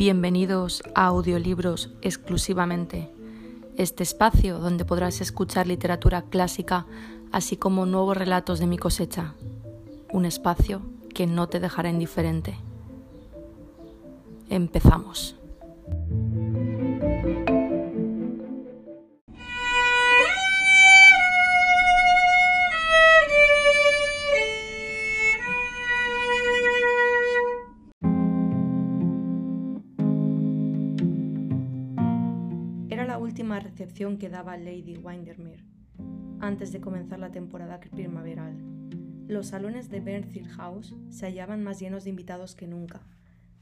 Bienvenidos a Audiolibros exclusivamente, este espacio donde podrás escuchar literatura clásica así como nuevos relatos de mi cosecha, un espacio que no te dejará indiferente. Empezamos. Que daba Lady Windermere antes de comenzar la temporada primaveral. Los salones de Bernfield House se hallaban más llenos de invitados que nunca.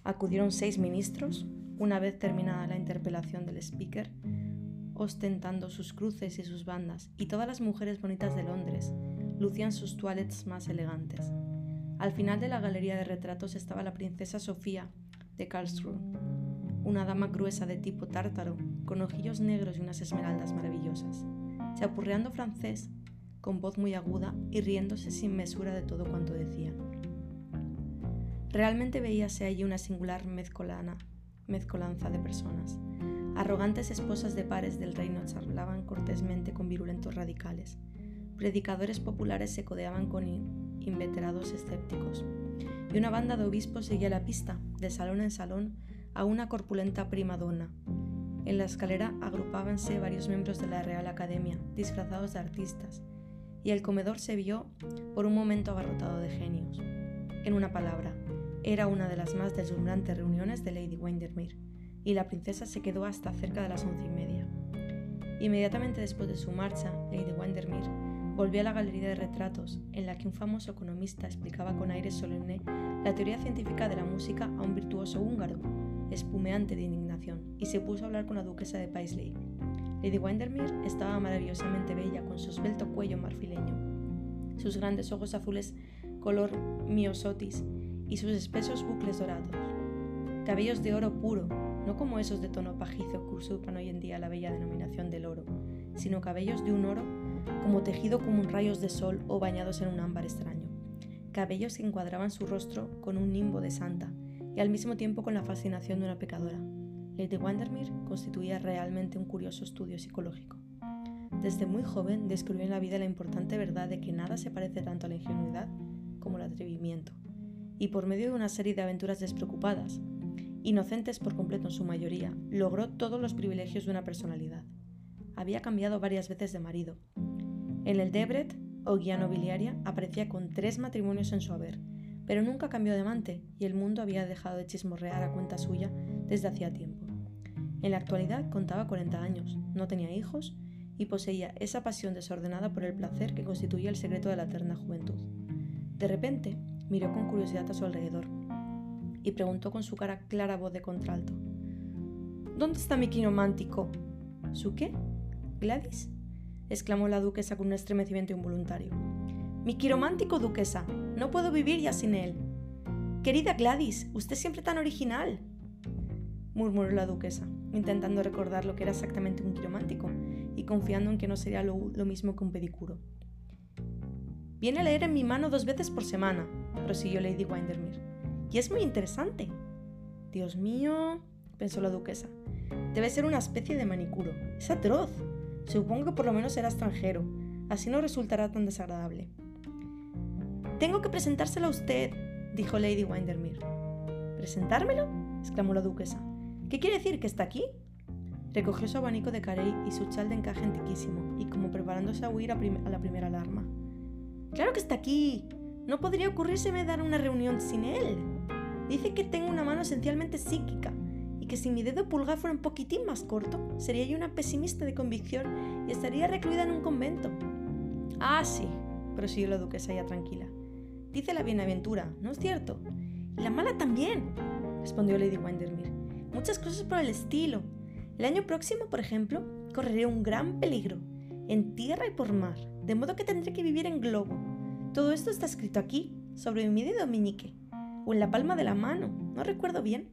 Acudieron seis ministros, una vez terminada la interpelación del speaker, ostentando sus cruces y sus bandas, y todas las mujeres bonitas de Londres lucían sus toilettes más elegantes. Al final de la galería de retratos estaba la princesa Sofía de Karlsruhe, una dama gruesa de tipo tártaro, con ojillos negros y unas esmeraldas maravillosas chapurreando francés con voz muy aguda y riéndose sin mesura de todo cuanto decían. Realmente veíase allí una singular mezcolana, mezcolanza de personas. Arrogantes esposas de pares del reino charlaban cortésmente con virulentos radicales. Predicadores populares se codeaban con inveterados escépticos. Y una banda de obispos seguía la pista, de salón en salón, a una corpulenta prima donna, en la escalera agrupábanse varios miembros de la Real Academia, disfrazados de artistas, y el comedor se vio por un momento abarrotado de genios. En una palabra, era una de las más deslumbrantes reuniones de Lady Windermere, y la princesa se quedó hasta cerca de las once y media. Inmediatamente después de su marcha, Lady Windermere volvió a la galería de retratos, en la que un famoso economista explicaba con aire solemne la teoría científica de la música a un virtuoso húngaro, espumeante de indignación, y se puso a hablar con la duquesa de Paisley. Lady Windermere estaba maravillosamente bella con su esbelto cuello marfileño, sus grandes ojos azules color miosotis y sus espesos bucles dorados. Cabellos de oro puro, no como esos de tono pajizo que usurpan hoy en día la bella denominación del oro, sino cabellos de un oro como tejido como un rayos de sol o bañados en un ámbar extraño. Cabellos que encuadraban su rostro con un nimbo de santa, y al mismo tiempo con la fascinación de una pecadora. Lady Windermere constituía realmente un curioso estudio psicológico. Desde muy joven descubrió en la vida la importante verdad de que nada se parece tanto a la ingenuidad como al atrevimiento, y por medio de una serie de aventuras despreocupadas, inocentes por completo en su mayoría, logró todos los privilegios de una personalidad. Había cambiado varias veces de marido. En el Debret, o guía nobiliaria, aparecía con tres matrimonios en su haber, pero nunca cambió de amante y el mundo había dejado de chismorrear a cuenta suya desde hacía tiempo. En la actualidad contaba 40 años, no tenía hijos y poseía esa pasión desordenada por el placer que constituía el secreto de la eterna juventud. De repente miró con curiosidad a su alrededor y preguntó con su cara clara voz de contralto: ¿Dónde está mi quinomántico? ¿Su qué? ¿Gladys? exclamó la duquesa con un estremecimiento involuntario. Mi quiromántico duquesa, no puedo vivir ya sin él. Querida Gladys, usted siempre tan original, murmuró la duquesa, intentando recordar lo que era exactamente un quiromántico y confiando en que no sería lo, mismo que un pedicuro. Viene a leer en mi mano dos veces por semana, prosiguió Lady Windermere, y es muy interesante. Dios mío, pensó la duquesa, debe ser una especie de manicuro. Es atroz. Supongo que por lo menos será extranjero, así no resultará tan desagradable. Tengo que presentárselo a usted, dijo Lady Windermere. ¿Presentármelo? exclamó la duquesa. ¿Qué quiere decir que está aquí? Recogió su abanico de carey y su chal de encaje antiquísimo, y como preparándose a huir a, la primera alarma. ¡Claro que está aquí! No podría ocurrírseme dar una reunión sin él. Dice que tengo una mano esencialmente psíquica y que si mi dedo pulgar fuera un poquitín más corto, sería yo una pesimista de convicción y estaría recluida en un convento. Ah, sí, prosiguió la duquesa ya tranquila. Dice la bienaventura, ¿no es cierto? Y la mala también, respondió Lady Windermere. Muchas cosas por el estilo. El año próximo, por ejemplo, correré un gran peligro, en tierra y por mar, de modo que tendré que vivir en globo. Todo esto está escrito aquí, sobre mi dedo meñique, o en la palma de la mano, no recuerdo bien.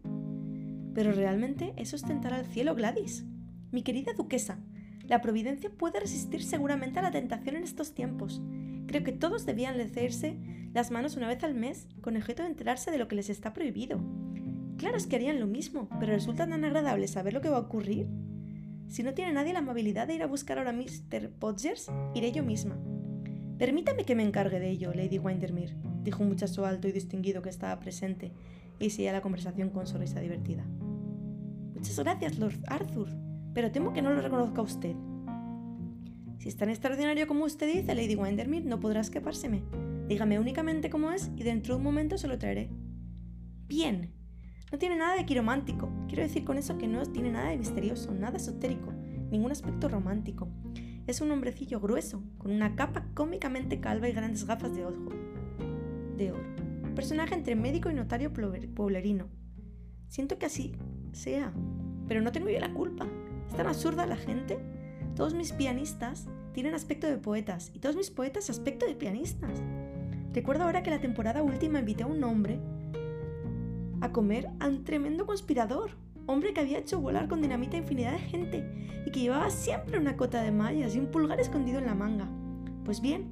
Pero realmente eso ostentará al cielo Gladys. Mi querida duquesa, la providencia puede resistir seguramente a la tentación en estos tiempos. Creo que todos debían lecerse las manos una vez al mes con objeto de enterarse de lo que les está prohibido. Claro es que harían lo mismo, pero resulta tan agradable saber lo que va a ocurrir. Si no tiene nadie la amabilidad de ir a buscar ahora a Mr. Podgers, iré yo misma. Permítame que me encargue de ello, Lady Windermere, dijo un muchacho alto y distinguido que estaba presente y seguía la conversación con sonrisa divertida. Muchas gracias, Lord Arthur, pero temo que no lo reconozca usted. Si es tan extraordinario como usted dice, Lady Windermere, no podrá escapárseme. Dígame únicamente cómo es y dentro de un momento se lo traeré. Bien. No tiene nada de quiromántico. Quiero decir con eso que no tiene nada de misterioso, nada esotérico, ningún aspecto romántico. Es un hombrecillo grueso, con una capa cómicamente calva y grandes gafas de ojo. De oro. Personaje entre médico y notario pueblerino. Siento que así sea, pero no tengo yo la culpa. Es tan absurda la gente. Todos mis pianistas tienen aspecto de poetas y todos mis poetas aspecto de pianistas. Recuerdo ahora que la temporada última invité a un hombre a comer a un tremendo conspirador, hombre que había hecho volar con dinamita a infinidad de gente y que llevaba siempre una cota de mallas y un pulgar escondido en la manga. Pues bien,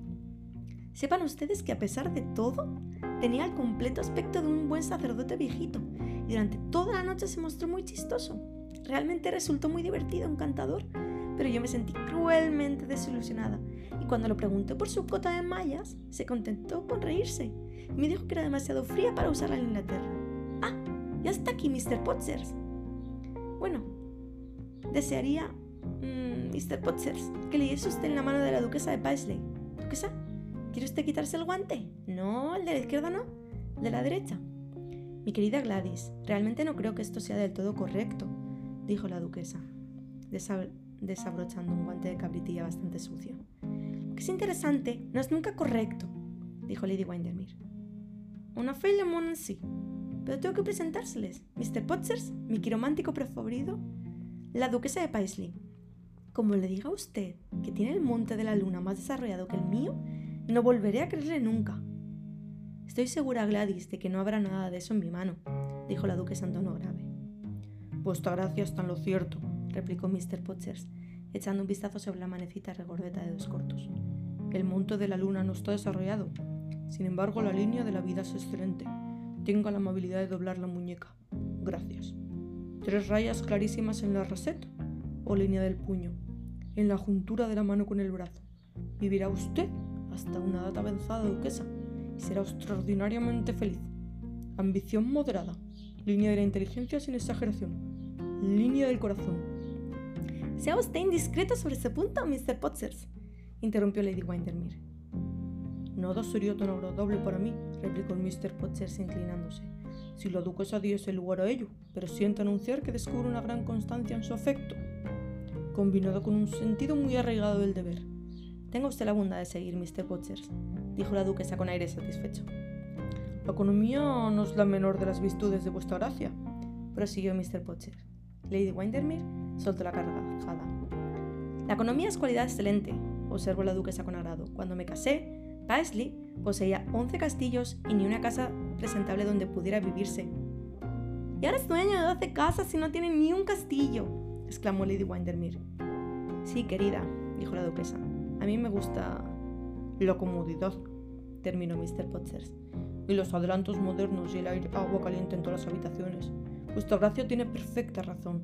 sepan ustedes que a pesar de todo, tenía el completo aspecto de un buen sacerdote viejito y durante toda la noche se mostró muy chistoso. Realmente resultó muy divertido, encantador, pero yo me sentí cruelmente desilusionada y cuando lo pregunté por su cota de mallas, se contentó con reírse y me dijo que era demasiado fría para usarla en Inglaterra. Ah, ya está aquí Mr. Potsers. Bueno, desearía, Mr. Mm, Potsers, que leyese usted en la mano de la duquesa de Paisley. ¿Duquesa? ¿Quiere usted quitarse el guante? No, el de la izquierda no, el de la derecha. Mi querida Gladys, realmente no creo que esto sea del todo correcto, dijo la duquesa, desabrochando un guante de cabritilla bastante sucio. Que es interesante no es nunca correcto, dijo Lady Windermere. Una fe le sí, pero tengo que presentárseles. Mr. Potsers, mi quiromántico preferido, la duquesa de Paisley. Como le diga a usted que tiene el monte de la luna más desarrollado que el mío, no volveré a creerle nunca. Estoy segura, Gladys, de que no habrá nada de eso en mi mano, dijo la duquesa en tono grave. Vuestra gracia está en lo cierto, replicó Mr. Potsers, echando un vistazo sobre la manecita regordeta de dos cortos. El monte de la luna no está desarrollado. Sin embargo, la línea de la vida es excelente. Tenga la amabilidad de doblar la muñeca. Gracias. Tres rayas clarísimas en la raseta o línea del puño, en la juntura de la mano con el brazo. Vivirá usted hasta una data avanzada duquesa y será extraordinariamente feliz. Ambición moderada, línea de la inteligencia sin exageración, línea del corazón. Sea usted indiscreto sobre ese punto, Mr. Potsers, interrumpió Lady Windermere. Nada sería tan agradable para mí, replicó el Mr. Potsers inclinándose, si la duquesa diese lugar a ello, pero siento anunciar que descubre una gran constancia en su afecto, combinado con un sentido muy arraigado del deber. Tenga usted la bondad de seguir, Mr. Potsers, dijo la duquesa con aire satisfecho. La economía no es la menor de las virtudes de vuestra gracia, prosiguió Mr. Potter. Lady Windermere soltó la cargajada. La economía es cualidad excelente, observó la duquesa con agrado. Cuando me casé, Paisley poseía 11 castillos y ni una casa presentable donde pudiera vivirse. Y ahora es dueño de 12 casas y no tiene ni un castillo, exclamó Lady Windermere. Sí, querida, dijo la duquesa. A mí me gusta la comodidad, terminó Mr. Potsers. Y los adelantos modernos y el aire, agua caliente en todas las habitaciones. Vuestra gracia tiene perfecta razón.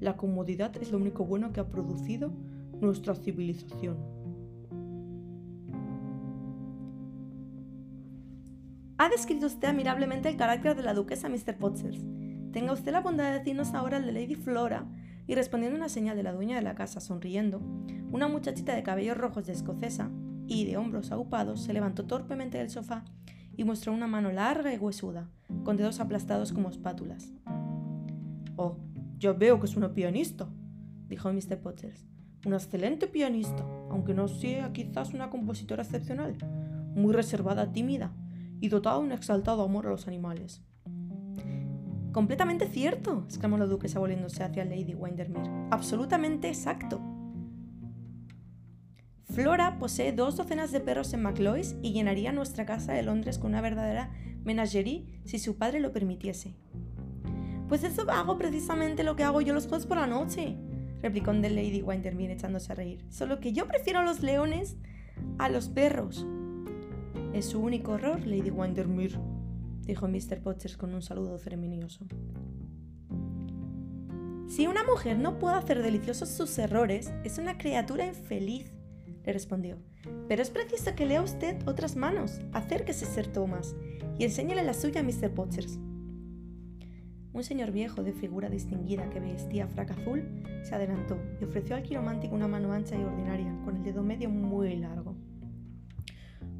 La comodidad es lo único bueno que ha producido nuestra civilización. Ha descrito usted admirablemente el carácter de la duquesa Mr. Potsers. Tenga usted la bondad de decirnos ahora el de Lady Flora. Y respondiendo a una señal de la dueña de la casa, sonriendo, una muchachita de cabellos rojos de escocesa, y de hombros aupados se levantó torpemente del sofá y mostró una mano larga y huesuda, con dedos aplastados como espátulas. Oh, ya veo que es una pianista, dijo Mr. Potters. Una excelente pianista, aunque no sea quizás una compositora excepcional, muy reservada, tímida y dotada de un exaltado amor a los animales. Completamente cierto, exclamó la duquesa volviéndose hacia Lady Windermere. Absolutamente exacto. Flora posee dos docenas de perros en McLois y llenaría nuestra casa de Londres con una verdadera menagerie si su padre lo permitiese. Pues eso hago precisamente lo que hago yo los jueves por la noche, replicó Lady Windermere echándose a reír. Solo que yo prefiero a los leones a los perros. Es su único horror, Lady Windermere, dijo Mr. Potchers con un saludo ceremonioso. Si una mujer no puede hacer deliciosos sus errores, es una criatura infeliz, le respondió. Pero es preciso que lea usted otras manos. Acérquese, Sir Thomas, y enséñale la suya a Mr. Potchers. Un señor viejo de figura distinguida que vestía frac azul se adelantó y ofreció al quiromántico una mano ancha y ordinaria, con el dedo medio muy largo.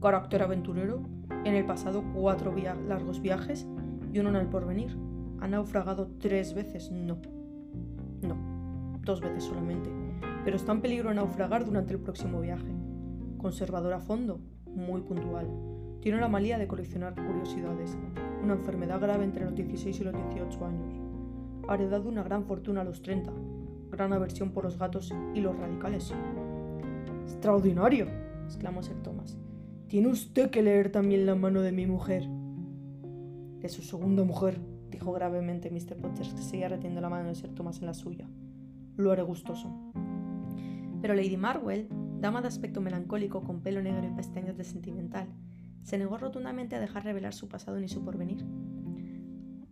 Carácter aventurero, en el pasado cuatro largos viajes y uno en el porvenir. Ha naufragado tres veces, no. No, dos veces solamente, pero está en peligro de naufragar durante el próximo viaje. Conservador a fondo, muy puntual. Tiene la malía de coleccionar curiosidades, una enfermedad grave entre los 16 y los 18 años. Ha heredado una gran fortuna a los 30, gran aversión por los gatos y los radicales. ¡Extraordinario! exclamó Sir Thomas. Tiene usted que leer también la mano de mi mujer. De su segunda mujer, dijo gravemente Mr. Potters, que seguía reteniendo la mano de Sir Thomas en la suya. Lo haré gustoso. Pero Lady Marwell, dama de aspecto melancólico con pelo negro y pestañas de sentimental, se negó rotundamente a dejar revelar su pasado ni su porvenir.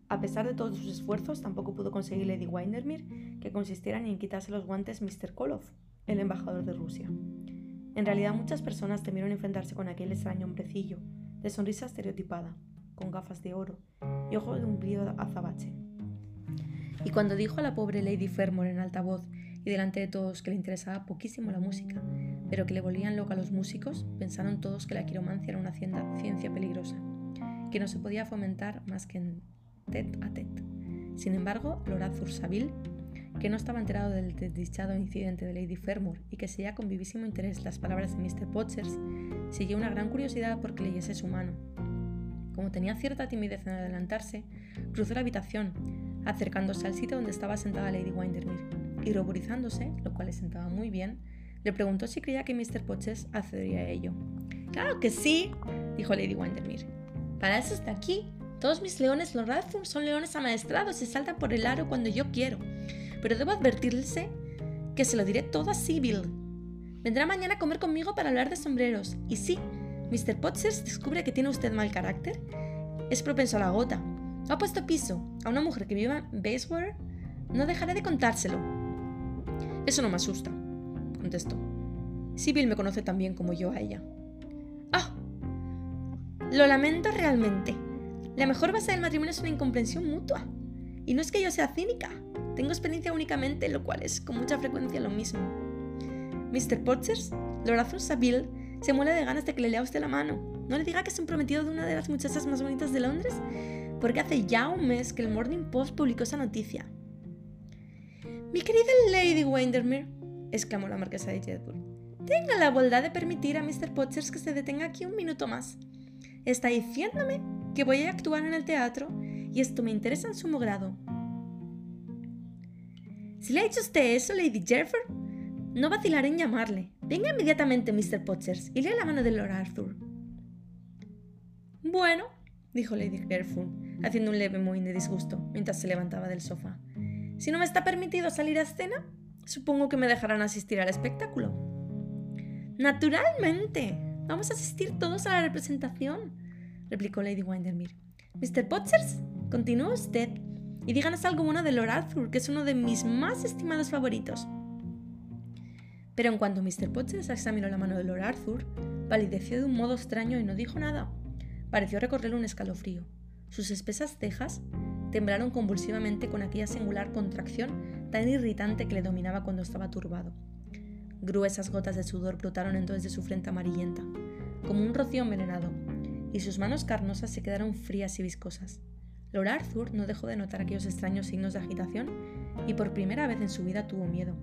A pesar de todos sus esfuerzos, tampoco pudo conseguir Lady Windermere que consistieran en quitarse los guantes Mr. Koloff, el embajador de Rusia. En realidad muchas personas temieron enfrentarse con aquel extraño hombrecillo, de sonrisa estereotipada, con gafas de oro y ojos de un brillo azabache. Y cuando dijo a la pobre Lady Fermor en alta voz y delante de todos que le interesaba poquísimo la música, pero que le volvían loca a los músicos, pensaron todos que la quiromancia era una ciencia peligrosa, que no se podía fomentar más que en tête a tête. Sin embargo, Lorazur Saville, que no estaba enterado del desdichado incidente de Lady Fermor y que seguía con vivísimo interés las palabras de Mr. Potchers, siguió una gran curiosidad porque leyese su mano. Como tenía cierta timidez en adelantarse, cruzó la habitación, acercándose al sitio donde estaba sentada Lady Windermere, y ruborizándose, lo cual le sentaba muy bien, le preguntó si creía que Mr. Potches accedería a ello. Claro que sí, dijo Lady Windermere. Para eso está aquí. Todos mis leones Lorathur son leones amaestrados y saltan por el aro cuando yo quiero. Pero debo advertirle que se lo diré todo a Sibyl. Vendrá mañana a comer conmigo para hablar de sombreros. Y sí, Mr. Potts descubre que tiene usted mal carácter. Es propenso a la gota. Ha puesto piso a una mujer que viva en Bayswater. No dejaré de contárselo. Eso no me asusta contestó. Sibyl me conoce tan bien como yo a ella. ¡Ah! Lo lamento realmente. La mejor base del matrimonio es una incomprensión mutua. Y no es que yo sea cínica. Tengo experiencia únicamente, lo cual es con mucha frecuencia lo mismo. Mr. Potchers, Lorazón Sabil, se muere de ganas de que le lea usted la mano. No le diga que es un prometido de una de las muchachas más bonitas de Londres, porque hace ya un mes que el Morning Post publicó esa noticia. Mi querida Lady Windermere, exclamó la marquesa de Jedburgh. Tenga la bondad de permitir a Mr. Potchers que se detenga aquí un minuto más. Está diciéndome que voy a actuar en el teatro y esto me interesa en sumo grado. Si le ha hecho usted eso, Lady Jerford, no vacilaré en llamarle. Venga inmediatamente, Mr. Potchers, y lea la mano de Lord Arthur. Bueno, dijo Lady Gerford, haciendo un leve movimiento de disgusto mientras se levantaba del sofá. Si no me está permitido salir a escena, Supongo que me dejarán asistir al espectáculo. Naturalmente. Vamos a asistir todos a la representación, replicó Lady Windermere. Mr. Potchers, continúe usted y díganos algo bueno de Lord Arthur, que es uno de mis más estimados favoritos. Pero en cuanto Mr. Potchers examinó la mano de Lord Arthur, palideció de un modo extraño y no dijo nada. Pareció recorrer un escalofrío. Sus espesas cejas temblaron convulsivamente con aquella singular contracción tan irritante que le dominaba cuando estaba turbado. Gruesas gotas de sudor brotaron entonces de su frente amarillenta, como un rocío envenenado, y sus manos carnosas se quedaron frías y viscosas. Lord Arthur no dejó de notar aquellos extraños signos de agitación y por primera vez en su vida tuvo miedo.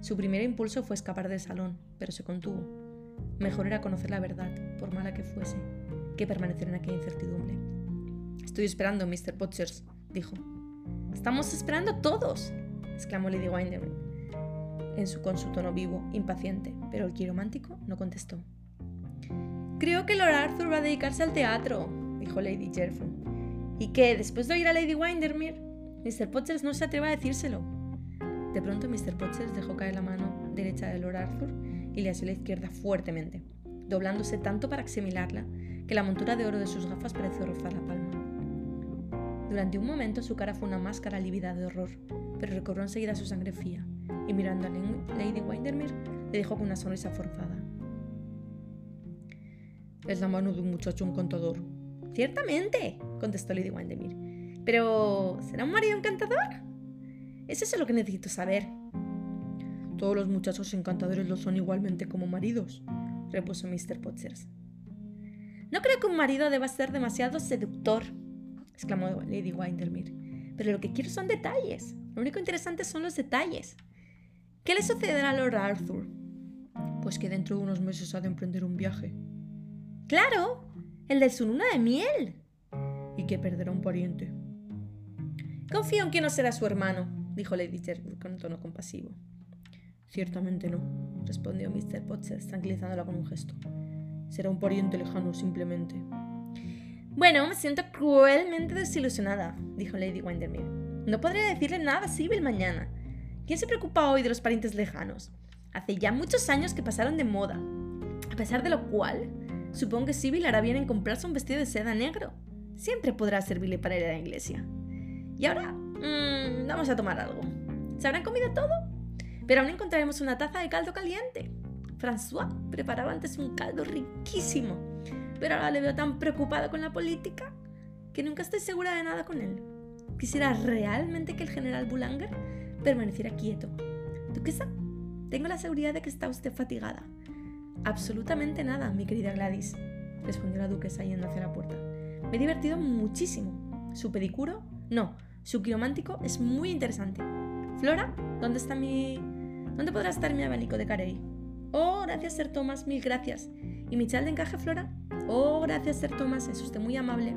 Su primer impulso fue escapar del salón, pero se contuvo. Mejor era conocer la verdad, por mala que fuese, que permanecer en aquella incertidumbre. Estoy esperando, Mr. Potchers, dijo. Estamos esperando todos, exclamó Lady Windermere, en su, con su tono vivo, impaciente, pero el quiromántico no contestó. Creo que Lord Arthur va a dedicarse al teatro, dijo Lady Gerford. ¿Y qué? Después de oír a Lady Windermere, Mr. Potchers no se atreve a decírselo. De pronto Mr. Potchers dejó caer la mano derecha de Lord Arthur y le asió la izquierda fuertemente, doblándose tanto para examilarla que la montura de oro de sus gafas pareció rozar la palma. Durante un momento su cara fue una máscara lívida de horror, pero recobró enseguida su sangre fría, y mirando a Lady Windermere, le dijo con una sonrisa forzada. Es la mano de un muchacho encantador. Ciertamente, contestó Lady Windermere. Pero, ¿será un marido encantador? Eso es lo que necesito saber. Todos los muchachos encantadores lo son igualmente como maridos, repuso Mr. Potchers. No creo que un marido deba ser demasiado seductor, exclamó Lady Windermere. Pero lo que quiero son detalles. Lo único interesante son los detalles. ¿Qué le sucederá a Lord Arthur? Pues que dentro de unos meses ha de emprender un viaje. ¡Claro! El de su luna de miel. Y que perderá un pariente. Confío en que no será su hermano, dijo Lady Sherwood con tono compasivo. Ciertamente no, respondió Mr. Potts, tranquilizándola con un gesto. Será un pariente lejano, simplemente. Bueno, me siento cruelmente desilusionada, dijo Lady Windermere. No podría decirle nada a Sibyl mañana. ¿Quién se preocupa hoy de los parientes lejanos? Hace ya muchos años que pasaron de moda. A pesar de lo cual, supongo que Sibyl hará bien en comprarse un vestido de seda negro. Siempre podrá servirle para ir a la iglesia. Y ahora, mmm, vamos a tomar algo. ¿Se habrán comido todo? Pero aún encontraremos una taza de caldo caliente. François preparaba antes un caldo riquísimo, pero ahora le veo tan preocupado con la política que nunca estoy segura de nada con él. Quisiera realmente que el general Boulanger permaneciera quieto. Duquesa, tengo la seguridad de que está usted fatigada. Absolutamente nada, mi querida Gladys, respondió la duquesa yendo hacia la puerta. Me he divertido muchísimo. Su pedicuro, no, su quiromántico es muy interesante. Flora, ¿dónde está mi ¿Dónde podrá estar mi abanico de Carey? Oh, gracias, Sir Thomas, mil gracias. ¿Y mi chal de encaje, Flora? Oh, gracias, Sir Thomas, es usted muy amable.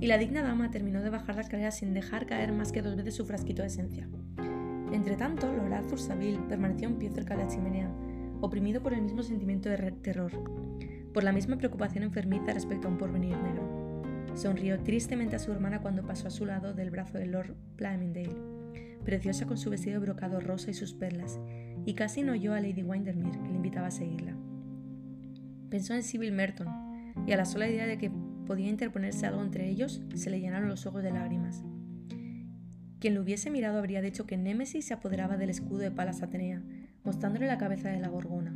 Y la digna dama terminó de bajar la escalera sin dejar caer más que dos veces su frasquito de esencia. Entretanto, Lord Arthur Saville permaneció en pie cerca de la chimenea, oprimido por el mismo sentimiento de terror, por la misma preocupación enfermiza respecto a un porvenir negro. Sonrió tristemente a su hermana cuando pasó a su lado del brazo de Lord Plymondale preciosa con su vestido brocado rosa y sus perlas, y casi no oyó a Lady Windermere, que le invitaba a seguirla. Pensó en Sybil Merton, y a la sola idea de que podía interponerse algo entre ellos, se le llenaron los ojos de lágrimas. Quien lo hubiese mirado habría dicho que Némesis se apoderaba del escudo de Palas Atenea, mostrándole la cabeza de la gorgona.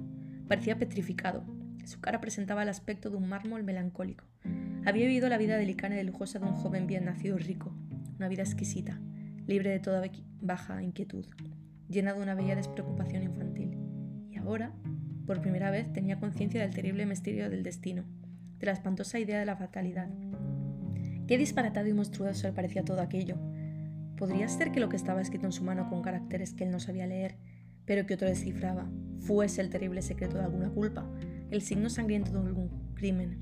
Parecía petrificado. Su cara presentaba el aspecto de un mármol melancólico. Había vivido la vida delicada y lujosa de un joven bien nacido y rico, una vida exquisita, libre de toda baja inquietud, llena de una bella despreocupación infantil. Y ahora, por primera vez, tenía conciencia del terrible misterio del destino, de la espantosa idea de la fatalidad. Qué disparatado y monstruoso le parecía todo aquello. Podría ser que lo que estaba escrito en su mano con caracteres que él no sabía leer, pero que otro descifraba, fuese el terrible secreto de alguna culpa, el signo sangriento de algún crimen.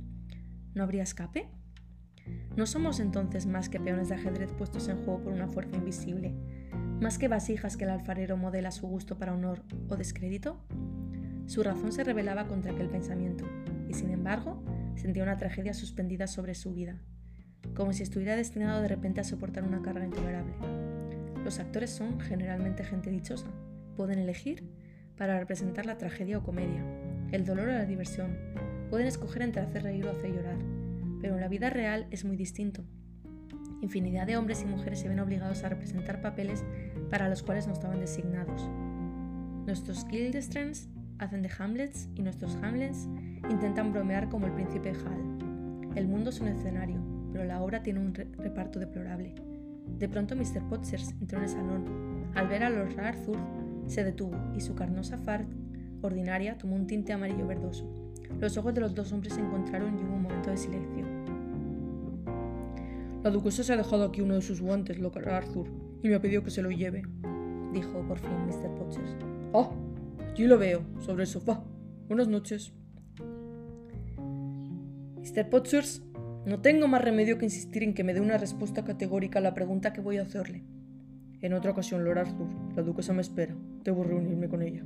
¿No habría escape? ¿No somos entonces más que peones de ajedrez puestos en juego por una fuerza invisible? ¿Más que vasijas que el alfarero modela a su gusto para honor o descrédito? Su razón se rebelaba contra aquel pensamiento, y sin embargo sentía una tragedia suspendida sobre su vida, como si estuviera destinado de repente a soportar una carga intolerable. Los actores son generalmente gente dichosa, pueden elegir para representar la tragedia o comedia, el dolor o la diversión, pueden escoger entre hacer reír o hacer llorar, pero en la vida real es muy distinto. Infinidad de hombres y mujeres se ven obligados a representar papeles para los cuales no estaban designados. Nuestros Guildestrans hacen de Hamlets y nuestros Hamlets intentan bromear como el príncipe Hal. El mundo es un escenario, pero la obra tiene un reparto deplorable. De pronto Mr. Potters entró en el salón. Al ver a Lord Arthur, se detuvo y su carnosa far ordinaria tomó un tinte amarillo verdoso. Los ojos de los dos hombres se encontraron y hubo un momento de silencio. La duquesa se ha dejado aquí uno de sus guantes, Lord Arthur, y me ha pedido que se lo lleve, dijo por fin Mr. Potchers. ¡Ah! Allí lo veo, sobre el sofá. Buenas noches. Mr. Potchers, no tengo más remedio que insistir en que me dé una respuesta categórica a la pregunta que voy a hacerle. En otra ocasión, Lord Arthur, la duquesa me espera. Debo reunirme con ella.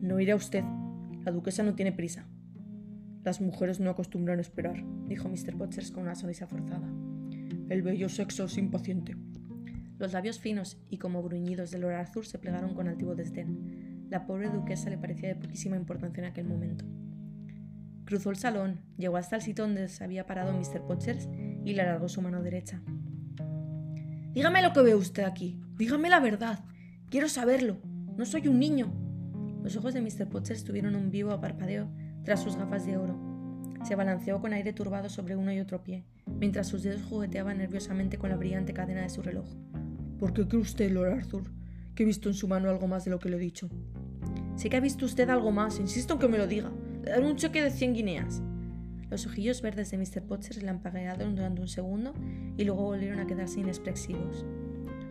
No iré a usted. La duquesa no tiene prisa. Las mujeres no acostumbran a esperar, dijo Mr. Potchers con una sonrisa forzada. El bello sexo es impaciente. Los labios finos y como gruñidos de Lord Arthur se plegaron con altivo desdén. La pobre duquesa le parecía de poquísima importancia en aquel momento. Cruzó el salón, llegó hasta el sitio donde se había parado Mr. Potchers y le alargó su mano derecha. Dígame lo que ve usted aquí. Dígame la verdad. Quiero saberlo. No soy un niño. Los ojos de Mr. Potts tuvieron un vivo parpadeo tras sus gafas de oro. Se balanceó con aire turbado sobre uno y otro pie, mientras sus dedos jugueteaban nerviosamente con la brillante cadena de su reloj. ¿Por qué cree usted, Lord Arthur, que he visto en su mano algo más de lo que le he dicho? Sí que ha visto usted algo más, insisto en que me lo diga. Le daré un choque de 100 guineas. Los ojillos verdes de Mr. Potts relampaguearon durante un segundo y luego volvieron a quedarse inexpresivos.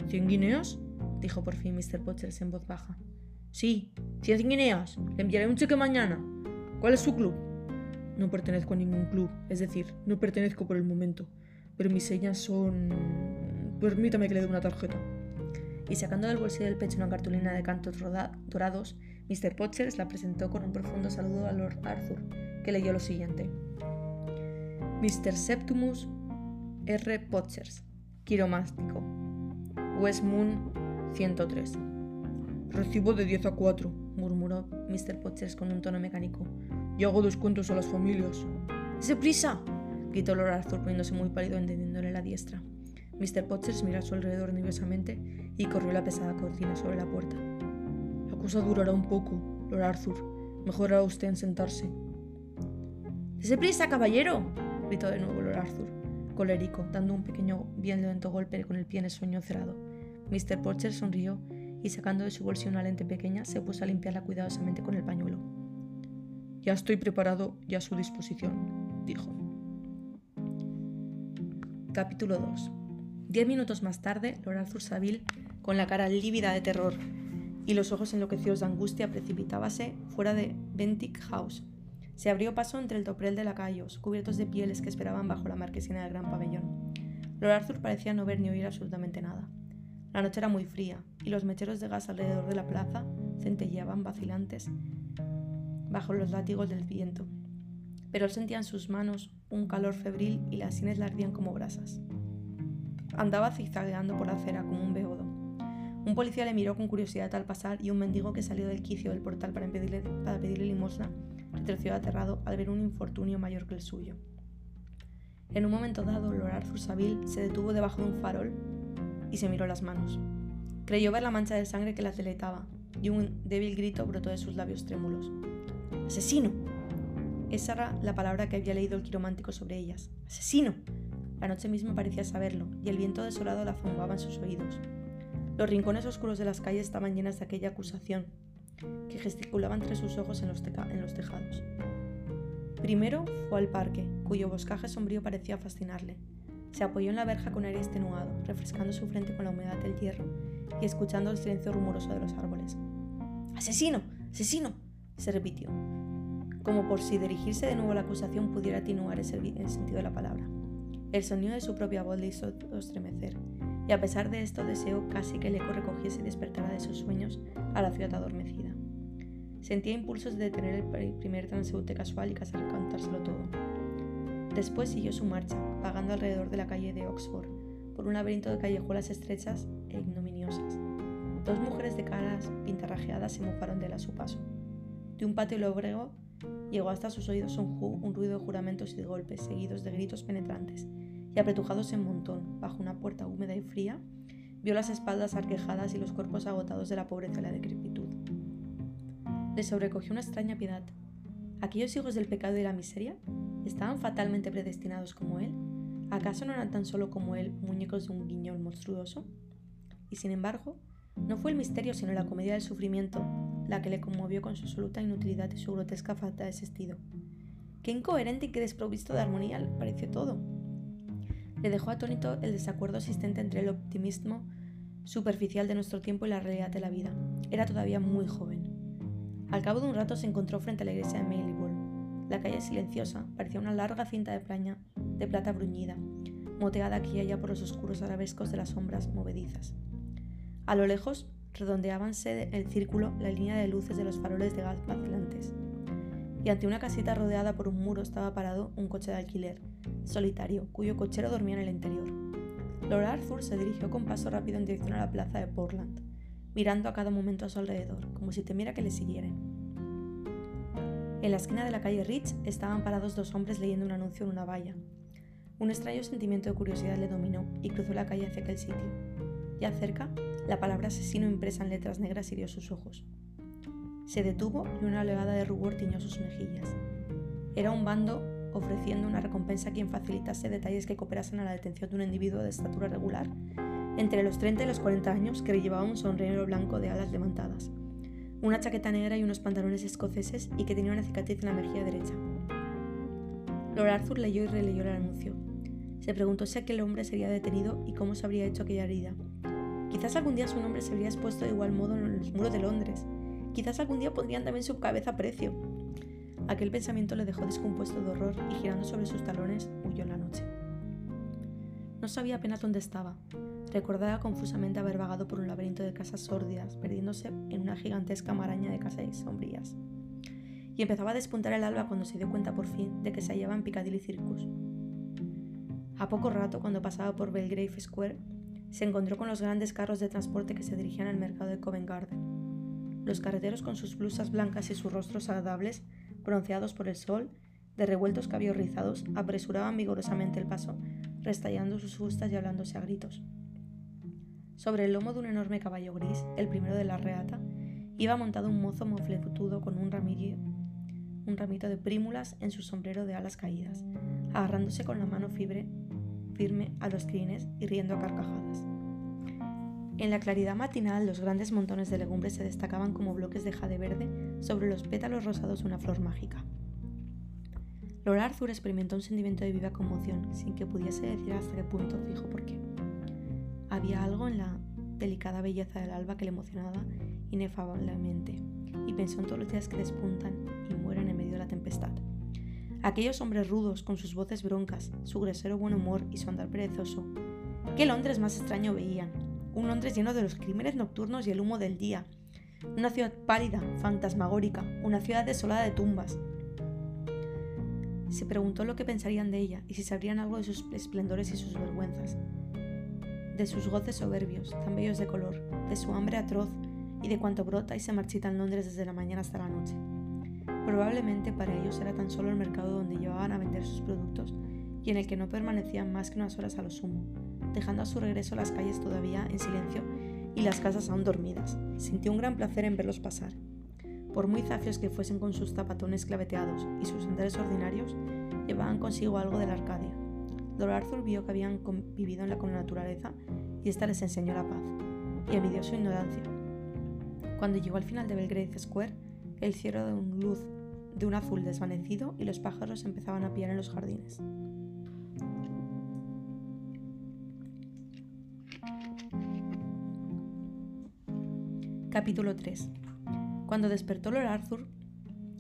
¿Cien guineas? dijo por fin Mr. Potts en voz baja. Sí, cien guineas. Le enviaré un cheque mañana. ¿Cuál es su club? No pertenezco a ningún club, es decir, no pertenezco por el momento, pero mis señas son... Permítame que le dé una tarjeta. Y sacando del bolsillo del pecho una cartulina de cantos dorados, Mr. Potts la presentó con un profundo saludo a Lord Arthur, que leyó lo siguiente. Mr. Septimus R. Potchers, quiromástico. West Moon 103. Recibo de 10 a 4, murmuró Mr. Potchers con un tono mecánico. Y hago descuentos a las familias. ¡Dese prisa! gritó Lord Arthur poniéndose muy pálido entendiéndole la diestra. Mr. Potchers miró a su alrededor nerviosamente y corrió la pesada cortina sobre la puerta. Cosa durará un poco, Lord Arthur. Mejor hará usted en sentarse. ¡Dese prisa, caballero! gritó de nuevo Lord Arthur, colérico, dando un pequeño, bien lento golpe con el pie en el sueño cerrado. Mr. Porcher sonrió y sacando de su bolsillo una lente pequeña se puso a limpiarla cuidadosamente con el pañuelo. Ya estoy preparado y a su disposición, dijo. Capítulo 2. Diez minutos más tarde, Lord Arthur Saville, con la cara lívida de terror y los ojos enloquecidos de angustia, precipitábase fuera de Bentic House, se abrió paso entre el toprel de lacayos, cubiertos de pieles que esperaban bajo la marquesina del gran pabellón. Lord Arthur parecía no ver ni oír absolutamente nada. La noche era muy fría, y los mecheros de gas alrededor de la plaza centelleaban vacilantes bajo los látigos del viento. Pero él sentía en sus manos un calor febril y las sienes le ardían como brasas. Andaba zigzagueando por la acera como un beodo. Un policía le miró con curiosidad al pasar y un mendigo que salió del quicio del portal para pedirle, para pedirle limosna retroció aterrado al ver un infortunio mayor que el suyo. En un momento dado, Lord Arthur Saville se detuvo debajo de un farol y se miró las manos. Creyó ver la mancha de sangre que la deletaba, y un débil grito brotó de sus labios trémulos. ¡Asesino! Esa era la palabra que había leído el quiromántico sobre ellas. ¡Asesino! La noche misma parecía saberlo, y el viento desolado la zumbaba en sus oídos. Los rincones oscuros de las calles estaban llenas de aquella acusación, que gesticulaba entre sus ojos en los, tejados. Primero fue al parque, cuyo boscaje sombrío parecía fascinarle. Se apoyó en la verja con aire extenuado, refrescando su frente con la humedad del hierro y escuchando el silencio rumoroso de los árboles. ¡Asesino! ¡Asesino! se repitió, como por si dirigirse de nuevo a la acusación pudiera atenuar el sentido de la palabra. El sonido de su propia voz le hizo estremecer, y a pesar de esto deseó casi que el eco recogiese y despertara de sus sueños a la ciudad adormecida. Sentía impulsos de detener el primer transeúnte casual y casi contárselo todo. Después siguió su marcha, vagando alrededor de la calle de Oxford, por un laberinto de callejuelas estrechas e ignominiosas. Dos mujeres de caras pintarrajeadas se mofaron de él a su paso. De un patio lóbrego llegó hasta sus oídos un, un ruido de juramentos y de golpes, seguidos de gritos penetrantes, y apretujados en montón, bajo una puerta húmeda y fría, vio las espaldas arquejadas y los cuerpos agotados de la pobreza y la decrepitud. Le sobrecogió una extraña piedad. ¿Aquellos hijos del pecado y la miseria estaban fatalmente predestinados como él? ¿Acaso no eran tan solo como él muñecos de un guiñol monstruoso? Y sin embargo, no fue el misterio sino la comedia del sufrimiento la que le conmovió con su absoluta inutilidad y su grotesca falta de sentido. Qué incoherente y qué desprovisto de armonía le pareció todo le dejó atónito el desacuerdo existente entre el optimismo superficial de nuestro tiempo y la realidad de la vida. Era todavía muy joven. Al cabo de un rato se encontró frente a la iglesia de Marylebone. La calle silenciosa parecía una larga cinta de plaña de plata bruñida, moteada aquí y allá por los oscuros arabescos de las sombras movedizas. A lo lejos redondeábanse el círculo la línea de luces de los faroles de gas vacilantes. Y ante una casita rodeada por un muro estaba parado un coche de alquiler, solitario, cuyo cochero dormía en el interior. Lord Arthur se dirigió con paso rápido en dirección a la plaza de Portland, mirando a cada momento a su alrededor, como si temiera que le siguieran. En la esquina de la calle Rich estaban parados dos hombres leyendo un anuncio en una valla. Un extraño sentimiento de curiosidad le dominó y cruzó la calle hacia aquel sitio. Ya cerca, la palabra asesino impresa en letras negras hirió sus ojos. Se detuvo y una oleada de rubor tiñó sus mejillas. Era un bando ofreciendo una recompensa a quien facilitase detalles que cooperasen a la detención de un individuo de estatura regular, entre los 30 y los 40 años, que llevaba un sombrero blanco de alas levantadas, una chaqueta negra y unos pantalones escoceses y que tenía una cicatriz en la mejilla derecha. Lord Arthur leyó y releyó el anuncio. Se preguntó si aquel hombre sería detenido y cómo se habría hecho aquella herida. Quizás algún día su nombre se habría expuesto de igual modo en los muros de Londres. Quizás algún día pondrían también su cabeza a precio. Aquel pensamiento le dejó descompuesto de horror y girando sobre sus talones huyó en la noche. No sabía apenas dónde estaba. Recordaba confusamente haber vagado por un laberinto de casas sórdidas, perdiéndose en una gigantesca maraña de casas sombrías. Y empezaba a despuntar el alba cuando se dio cuenta por fin de que se hallaba en Piccadilly Circus. A poco rato, cuando pasaba por Belgrave Square, se encontró con los grandes carros de transporte que se dirigían al mercado de Covent Garden. Los carreteros con sus blusas blancas y sus rostros agradables bronceados por el sol, de revueltos cabellos rizados, apresuraban vigorosamente el paso, restallando sus fustas y hablándose a gritos. Sobre el lomo de un enorme caballo gris, el primero de la reata, iba montado un mozo mofletudo con un ramillo, un ramito de prímulas en su sombrero de alas caídas, agarrándose con la mano fibre, firme a los crines y riendo a carcajadas. En la claridad matinal, los grandes montones de legumbres se destacaban como bloques de jade verde sobre los pétalos rosados de una flor mágica. Lord Arthur experimentó un sentimiento de viva conmoción, sin que pudiese decir hasta qué punto fijo por qué. Había algo en la delicada belleza del alba que le emocionaba inefablemente, y pensó en todos los días que despuntan y mueren en medio de la tempestad. Aquellos hombres rudos, con sus voces broncas, su grosero buen humor y su andar perezoso. ¿Qué Londres más extraño veían? Un Londres lleno de los crímenes nocturnos y el humo del día, una ciudad pálida, fantasmagórica, una ciudad desolada de tumbas. Se preguntó lo que pensarían de ella y si sabrían algo de sus esplendores y sus vergüenzas, de sus goces soberbios, tan bellos de color, de su hambre atroz y de cuanto brota y se marchita en Londres desde la mañana hasta la noche. Probablemente para ellos era tan solo el mercado donde llevaban a vender sus productos y en el que no permanecían más que unas horas a lo sumo, dejando a su regreso las calles todavía en silencio y las casas aún dormidas. Sintió un gran placer en verlos pasar. Por muy zafios que fuesen con sus zapatones claveteados y sus andares ordinarios, llevaban consigo algo de la Arcadia. Lord Arthur vio que habían convivido en la con la naturaleza y ésta les enseñó la paz, y envidió su ignorancia. Cuando llegó al final de Belgrave Square, el cielo de un luz de un azul desvanecido y los pájaros empezaban a pillar en los jardines. Capítulo 3. Cuando despertó Lord Arthur,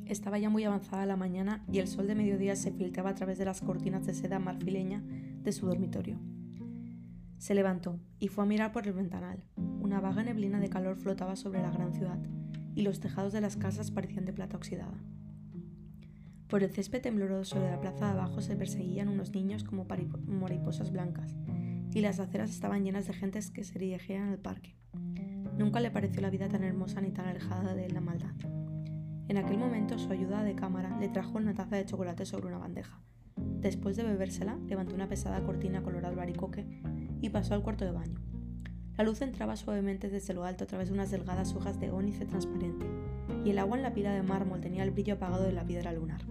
estaba ya muy avanzada la mañana y el sol de mediodía se filtraba a través de las cortinas de seda marfileña de su dormitorio. Se levantó y fue a mirar por el ventanal. Una vaga neblina de calor flotaba sobre la gran ciudad y los tejados de las casas parecían de plata oxidada. Por el césped tembloroso de la plaza de abajo se perseguían unos niños como mariposas blancas, y las aceras estaban llenas de gentes que se dirigían al parque. Nunca le pareció la vida tan hermosa ni tan alejada de la maldad. En aquel momento su ayuda de cámara le trajo una taza de chocolate sobre una bandeja. Después de bebérsela, levantó una pesada cortina color albaricoque y pasó al cuarto de baño. La luz entraba suavemente desde lo alto a través de unas delgadas hojas de ónice transparente, y el agua en la pila de mármol tenía el brillo apagado de la piedra lunar.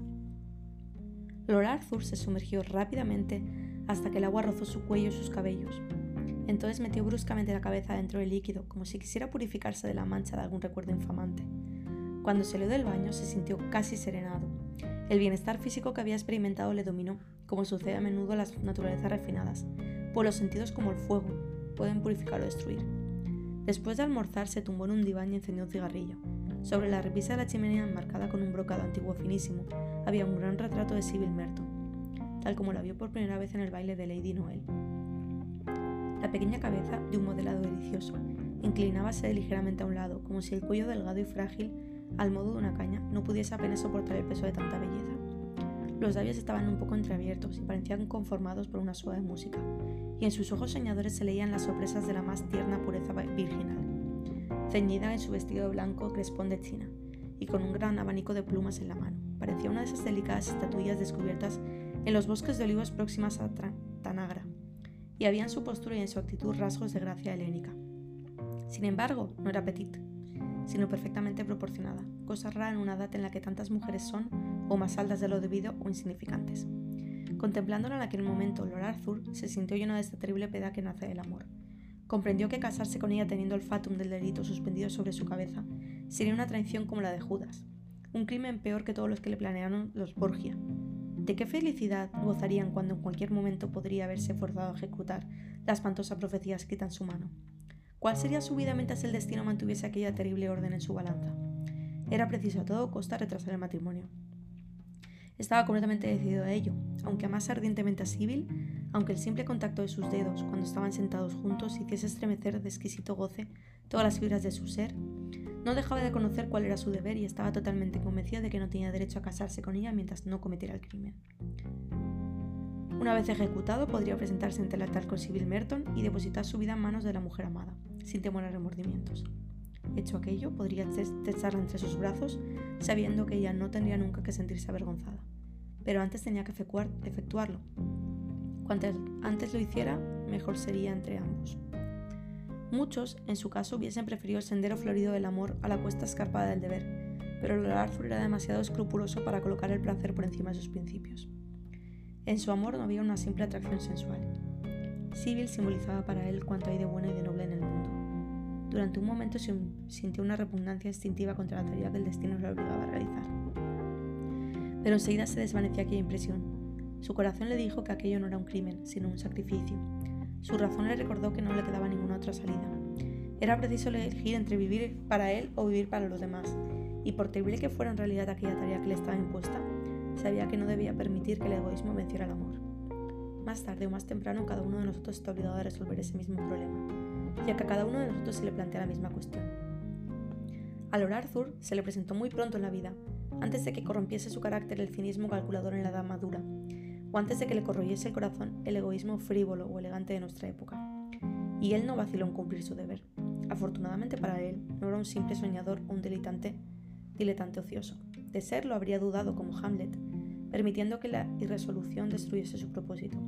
Lord Arthur se sumergió rápidamente hasta que el agua rozó su cuello y sus cabellos, entonces metió bruscamente la cabeza dentro del líquido, como si quisiera purificarse de la mancha de algún recuerdo infamante. Cuando salió del baño se sintió casi serenado. El bienestar físico que había experimentado le dominó, como sucede a menudo en las naturalezas refinadas, pues los sentidos como el fuego pueden purificar o destruir. Después de almorzar se tumbó en un diván y encendió un cigarrillo. Sobre la repisa de la chimenea, marcada con un brocado antiguo finísimo, había un gran retrato de Sibyl Merton, tal como la vio por primera vez en el baile de Lady Noel la pequeña cabeza de un modelado delicioso. Inclinábase ligeramente a un lado, como si el cuello delgado y frágil, al modo de una caña, no pudiese apenas soportar el peso de tanta belleza. Los labios estaban un poco entreabiertos y parecían conformados por una suave música, y en sus ojos soñadores se leían las sorpresas de la más tierna pureza virginal. Ceñida en su vestido blanco crespón de china, y con un gran abanico de plumas en la mano, parecía una de esas delicadas estatuillas descubiertas en los bosques de olivos próximas a Tanagra, y había en su postura y en su actitud rasgos de gracia helénica. Sin embargo, no era petit, sino perfectamente proporcionada, cosa rara en una edad en la que tantas mujeres son o más altas de lo debido o insignificantes. Contemplándola en aquel momento, Lord Arthur se sintió lleno de esta terrible peda que nace del amor. Comprendió que casarse con ella teniendo el fatum del delito suspendido sobre su cabeza sería una traición como la de Judas, un crimen peor que todos los que le planearon los Borgia. ¿De qué felicidad gozarían cuando en cualquier momento podría haberse forzado a ejecutar la espantosa profecía escrita en su mano? ¿Cuál sería su vida mientras el destino mantuviese aquella terrible orden en su balanza? Era preciso a todo costa retrasar el matrimonio. Estaba completamente decidido a ello, aunque amase ardientemente a Sibyl, aunque el simple contacto de sus dedos cuando estaban sentados juntos hiciese estremecer de exquisito goce todas las fibras de su ser, no dejaba de conocer cuál era su deber y estaba totalmente convencido de que no tenía derecho a casarse con ella mientras no cometiera el crimen. Una vez ejecutado, podría presentarse ante el altar con Sibyl Merton y depositar su vida en manos de la mujer amada, sin temor a remordimientos. Hecho aquello, podría techarla entre sus brazos, sabiendo que ella no tendría nunca que sentirse avergonzada. Pero antes tenía que efectuarlo. Cuanto antes lo hiciera, mejor sería entre ambos. Muchos, en su caso, hubiesen preferido el sendero florido del amor a la cuesta escarpada del deber, pero Lord Arthur era demasiado escrupuloso para colocar el placer por encima de sus principios. En su amor no había una simple atracción sensual. Sibyl simbolizaba para él cuanto hay de bueno y de noble en el mundo. Durante un momento sintió una repugnancia instintiva contra la tarea que el destino le obligaba a realizar. Pero enseguida se desvanecía aquella impresión. Su corazón le dijo que aquello no era un crimen, sino un sacrificio, su razón le recordó que no le quedaba ninguna otra salida. Era preciso elegir entre vivir para él o vivir para los demás, y por terrible que fuera en realidad aquella tarea que le estaba impuesta, sabía que no debía permitir que el egoísmo venciera el amor. Más tarde o más temprano cada uno de nosotros está obligado a resolver ese mismo problema, ya que a cada uno de nosotros se le plantea la misma cuestión. A Lord Arthur se le presentó muy pronto en la vida, antes de que corrompiese su carácter el cinismo calculador en la edad madura, antes de que le corroyese el corazón el egoísmo frívolo o elegante de nuestra época. Y él no vaciló en cumplir su deber. Afortunadamente para él, no era un simple soñador o un diletante, diletante ocioso. De serlo habría dudado como Hamlet, permitiendo que la irresolución destruyese su propósito.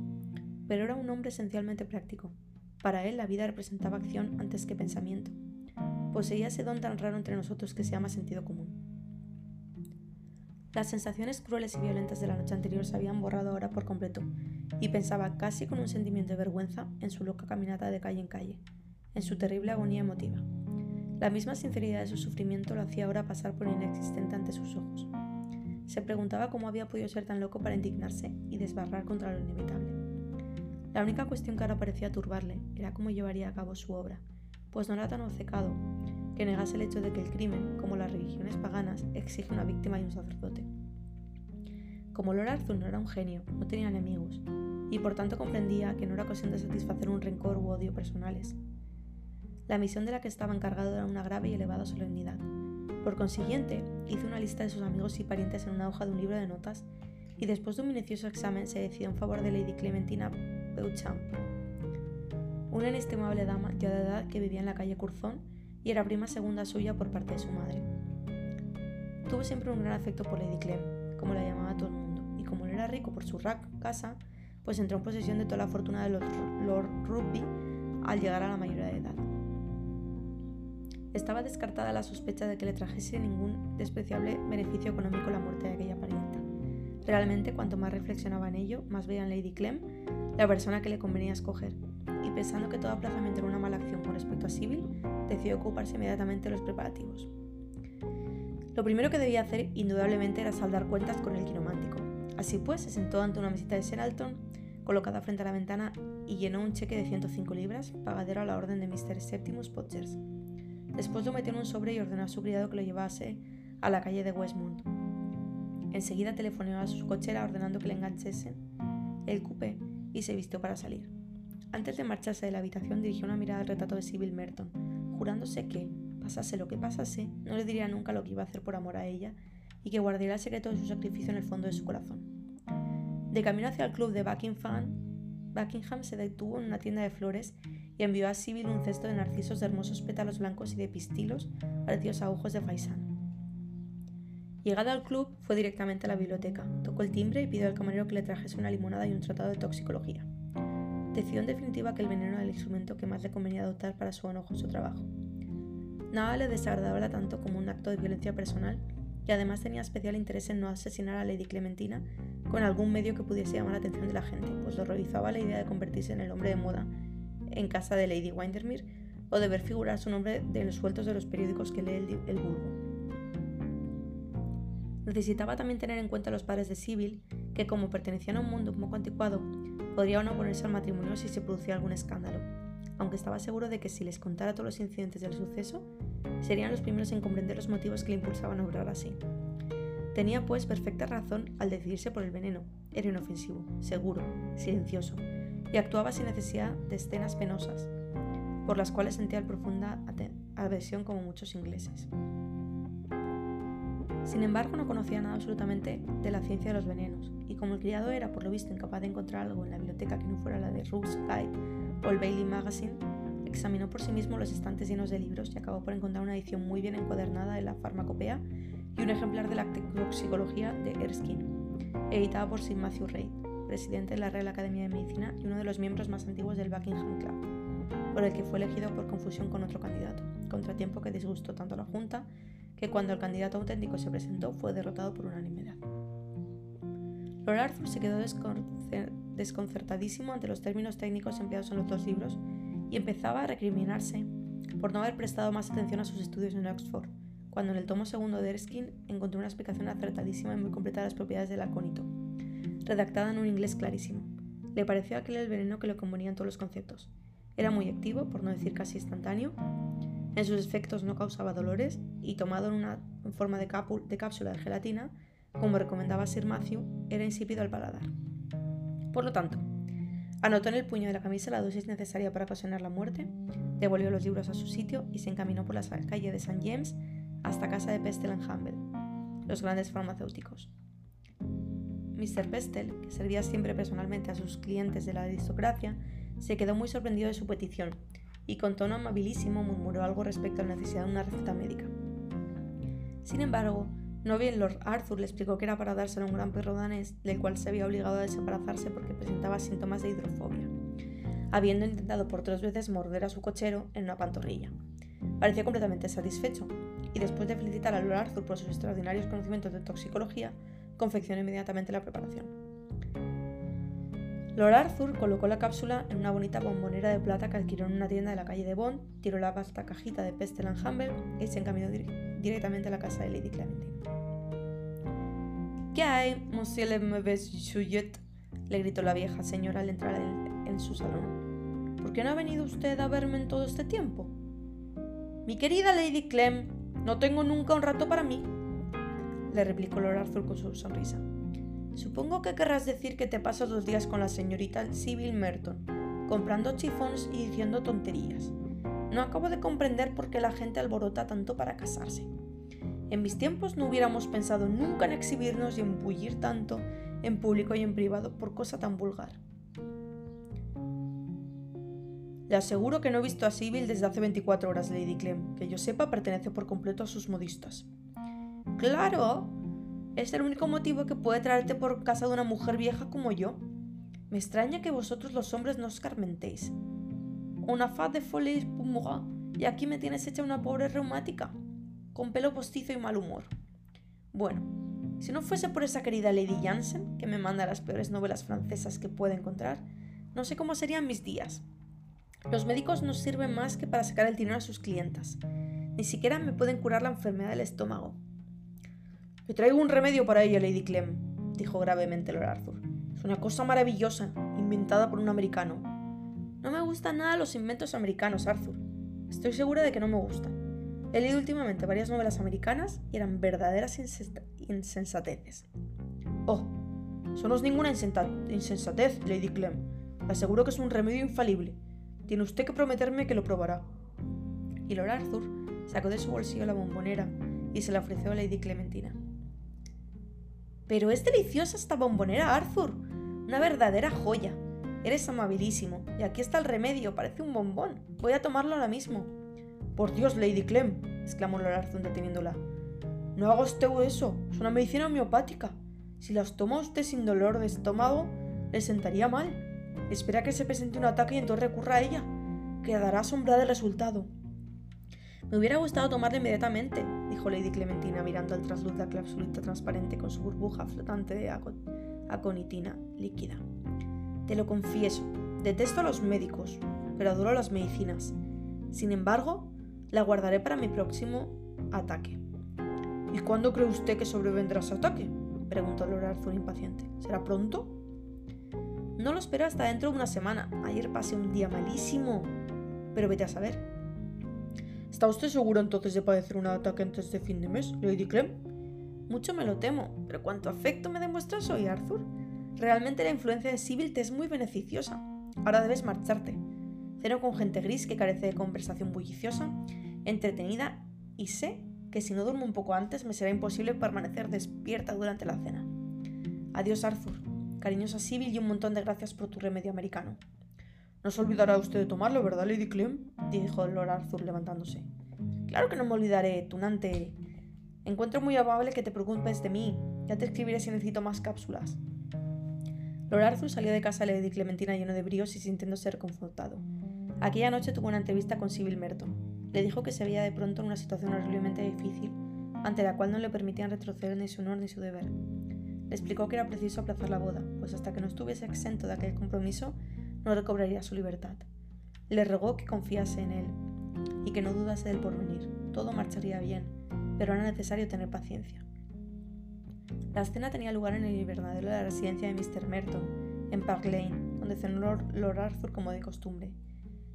Pero era un hombre esencialmente práctico. Para él la vida representaba acción antes que pensamiento. Poseía ese don tan raro entre nosotros que se llama sentido común. Las sensaciones crueles y violentas de la noche anterior se habían borrado ahora por completo, y pensaba casi con un sentimiento de vergüenza en su loca caminata de calle en calle, en su terrible agonía emotiva. La misma sinceridad de su sufrimiento lo hacía ahora pasar por inexistente ante sus ojos. Se preguntaba cómo había podido ser tan loco para indignarse y desbarrar contra lo inevitable. La única cuestión que ahora parecía turbarle era cómo llevaría a cabo su obra, pues no era tan obcecado que negase el hecho de que el crimen, como las religiones paganas, exige una víctima y un sacerdote. Como Lord Arthur no era un genio, no tenía enemigos, y por tanto comprendía que no era ocasión de satisfacer un rencor u odio personales. La misión de la que estaba encargado era una grave y elevada solemnidad. Por consiguiente, hizo una lista de sus amigos y parientes en una hoja de un libro de notas y después de un minucioso examen se decidió en favor de Lady Clementina Beauchamp, una inestimable dama ya de edad que vivía en la calle Curzon y era prima segunda suya por parte de su madre. Tuvo siempre un gran afecto por Lady Clem, como la llamaba todo el mundo, y como él era rico por su casa, pues entró en posesión de toda la fortuna de Lord Rugby al llegar a la mayoría de edad. Estaba descartada la sospecha de que le trajese ningún despreciable beneficio económico la muerte de aquella parienta. Realmente, cuanto más reflexionaba en ello, más veía en Lady Clem la persona que le convenía escoger, y pensando que todo aplazamiento era una mala acción con respecto a Sibyl, decidió ocuparse inmediatamente de los preparativos. Lo primero que debía hacer, indudablemente, era saldar cuentas con el quiromántico. Así pues, se sentó ante una mesita de Sheralton, colocada frente a la ventana, y llenó un cheque de 105 libras, pagadero a la orden de Mr. Septimus Podgers. Después lo metió en un sobre y ordenó a su criado que lo llevase a la calle de Westmont. Enseguida telefoneó a su cochera ordenando que le enganchesen el coupé y se vistió para salir. Antes de marcharse de la habitación dirigió una mirada al retrato de Sybil Merton, jurándose que, pasase lo que pasase, no le diría nunca lo que iba a hacer por amor a ella y que guardaría el secreto de su sacrificio en el fondo de su corazón. De camino hacia el club de Buckingham, Buckingham se detuvo en una tienda de flores y envió a Sybil un cesto de narcisos de hermosos pétalos blancos y de pistilos parecidos a ojos de faisán. Llegada al club, fue directamente a la biblioteca, tocó el timbre y pidió al camarero que le trajese una limonada y un tratado de toxicología. Decidió en definitiva que el veneno era el instrumento que más le convenía adoptar para su enojoso trabajo. Nada le desagradaba tanto como un acto de violencia personal y además tenía especial interés en no asesinar a Lady Clementina con algún medio que pudiese llamar la atención de la gente, pues lo realizaba la idea de convertirse en el hombre de moda en casa de Lady Windermere o de ver figurar su nombre de los sueltos de los periódicos que lee el, el vulgo. Necesitaba también tener en cuenta a los padres de Sibyl, que como pertenecían a un mundo un poco anticuado, podrían oponerse al matrimonio si se producía algún escándalo, aunque estaba seguro de que si les contara todos los incidentes del suceso, serían los primeros en comprender los motivos que le impulsaban a obrar así. Tenía pues perfecta razón al decidirse por el veneno. Era inofensivo, seguro, silencioso, y actuaba sin necesidad de escenas penosas, por las cuales sentía profunda aversión como muchos ingleses. Sin embargo, no conocía nada absolutamente de la ciencia de los venenos, y como el criado era, por lo visto, incapaz de encontrar algo en la biblioteca que no fuera la de Ruth's Guide o el Bailey Magazine, examinó por sí mismo los estantes llenos de libros y acabó por encontrar una edición muy bien encuadernada de la farmacopea y un ejemplar de la toxicología de Erskine, editada por Sir Matthew Reid, presidente de la Real Academia de Medicina y uno de los miembros más antiguos del Buckingham Club, por el que fue elegido por confusión con otro candidato, contratiempo que disgustó tanto a la Junta que cuando el candidato auténtico se presentó fue derrotado por unanimidad. Lord Arthur se quedó desconcertadísimo ante los términos técnicos empleados en los dos libros y empezaba a recriminarse por no haber prestado más atención a sus estudios en Oxford, cuando en el tomo segundo de Erskine encontró una explicación acertadísima y muy completa de las propiedades del acónito, redactada en un inglés clarísimo. Le pareció aquel el veneno que le convenía en todos los conceptos. Era muy activo, por no decir casi instantáneo, en sus efectos no causaba dolores y tomado en una forma de, cápsula de gelatina, como recomendaba Sir Matthew, era insípido al paladar. Por lo tanto, anotó en el puño de la camisa la dosis necesaria para ocasionar la muerte, devolvió los libros a su sitio y se encaminó por la calle de St. James hasta casa de Pestel Humble, los grandes farmacéuticos. Mr. Pestel, que servía siempre personalmente a sus clientes de la aristocracia, se quedó muy sorprendido de su petición y con tono amabilísimo murmuró algo respecto a la necesidad de una receta médica. Sin embargo, no bien Lord Arthur le explicó que era para dárselo a un gran perro danés, del cual se había obligado a desembarazarse porque presentaba síntomas de hidrofobia, habiendo intentado por tres veces morder a su cochero en una pantorrilla. Parecía completamente satisfecho, y después de felicitar a Lord Arthur por sus extraordinarios conocimientos de toxicología, confeccionó inmediatamente la preparación. Lord Arthur colocó la cápsula en una bonita bombonera de plata que adquirió en una tienda de la calle de Bond, tiró la vasta cajita de Pestel Humble y se encaminó directamente a la casa de Lady Clementine. ¿Qué hay, monsieur le mauvais sujet? le gritó la vieja señora al entrar en, su salón. ¿Por qué no ha venido usted a verme en todo este tiempo? Mi querida Lady Clem, no tengo nunca un rato para mí, le replicó Lord Arthur con su sonrisa. Supongo que querrás decir que te pasas los días con la señorita Sybil Merton, comprando chifons y diciendo tonterías. No acabo de comprender por qué la gente alborota tanto para casarse. En mis tiempos no hubiéramos pensado nunca en exhibirnos y en bullir tanto en público y en privado por cosa tan vulgar. Le aseguro que no he visto a Sybil desde hace 24 horas, Lady Clem. Que yo sepa, pertenece por completo a sus modistas. Claro, es el único motivo que puede traerte por casa de una mujer vieja como yo. Me extraña que vosotros los hombres no os carmentéis. Una faz de folie pour y aquí me tienes hecha una pobre reumática, con pelo postizo y mal humor. Bueno, si no fuese por esa querida Lady Jansen, que me manda las peores novelas francesas que puede encontrar, no sé cómo serían mis días. Los médicos no sirven más que para sacar el dinero a sus clientas. Ni siquiera me pueden curar la enfermedad del estómago. Le traigo un remedio para ella, Lady Clem, dijo gravemente Lord Arthur. Es una cosa maravillosa, inventada por un americano. No me gustan nada los inventos americanos, Arthur. Estoy segura de que no me gustan. He leído últimamente varias novelas americanas y eran verdaderas insensateces. Oh, eso no es ninguna insensatez, Lady Clem. Le aseguro que es un remedio infalible. Tiene usted que prometerme que lo probará. Y Lord Arthur sacó de su bolsillo la bombonera y se la ofreció a Lady Clementina. Pero es deliciosa esta bombonera, Arthur. Una verdadera joya. Eres amabilísimo. Y aquí está el remedio. Parece un bombón. Voy a tomarlo ahora mismo. Por Dios, Lady Clem, exclamó Lord Arthur deteniéndola. No haga usted eso, es una medicina homeopática. Si las toma usted sin dolor de estómago, le sentaría mal. Espera que se presente un ataque y entonces recurra a ella. Quedará asombrada del resultado. Me hubiera gustado tomarla inmediatamente, Lady Clementina mirando al trasluz de la capsulita transparente con su burbuja flotante de aconitina líquida. Te lo confieso, detesto a los médicos, pero adoro las medicinas. Sin embargo, la guardaré para mi próximo ataque. ¿Y cuándo cree usted que sobrevendrá ese ataque? preguntó Lord Arthur impaciente. ¿Será pronto? No lo espero hasta dentro de una semana. Ayer pasé un día malísimo. Pero vete a saber. ¿Está usted seguro entonces de padecer un ataque antes de fin de mes, Lady Clem? Mucho me lo temo, pero cuánto afecto me demuestras hoy, Arthur. Realmente la influencia de Sibyl te es muy beneficiosa. Ahora debes marcharte. Ceno con gente gris que carece de conversación bulliciosa, entretenida y sé que si no duermo un poco antes me será imposible permanecer despierta durante la cena. Adiós, Arthur. Cariñosa Sibyl y un montón de gracias por tu remedio americano. No se olvidará usted de tomarlo, ¿verdad, Lady Clem? dijo Lord Arthur levantándose. Claro que no me olvidaré, tunante. Encuentro muy amable que te preocupes de mí. Ya te escribiré si necesito más cápsulas. Lord Arthur salió de casa de Lady Clementina lleno de bríos y sintiendo ser confortado. Aquella noche tuvo una entrevista con Sibyl Merton. Le dijo que se veía de pronto en una situación horriblemente difícil, ante la cual no le permitían retroceder ni su honor ni su deber. Le explicó que era preciso aplazar la boda, pues hasta que no estuviese exento de aquel compromiso, no recobraría su libertad. Le rogó que confiase en él y que no dudase del porvenir. Todo marcharía bien, pero era necesario tener paciencia. La escena tenía lugar en el invernadero de la residencia de Mr. Merton, en Park Lane, donde cenó Lord Arthur como de costumbre.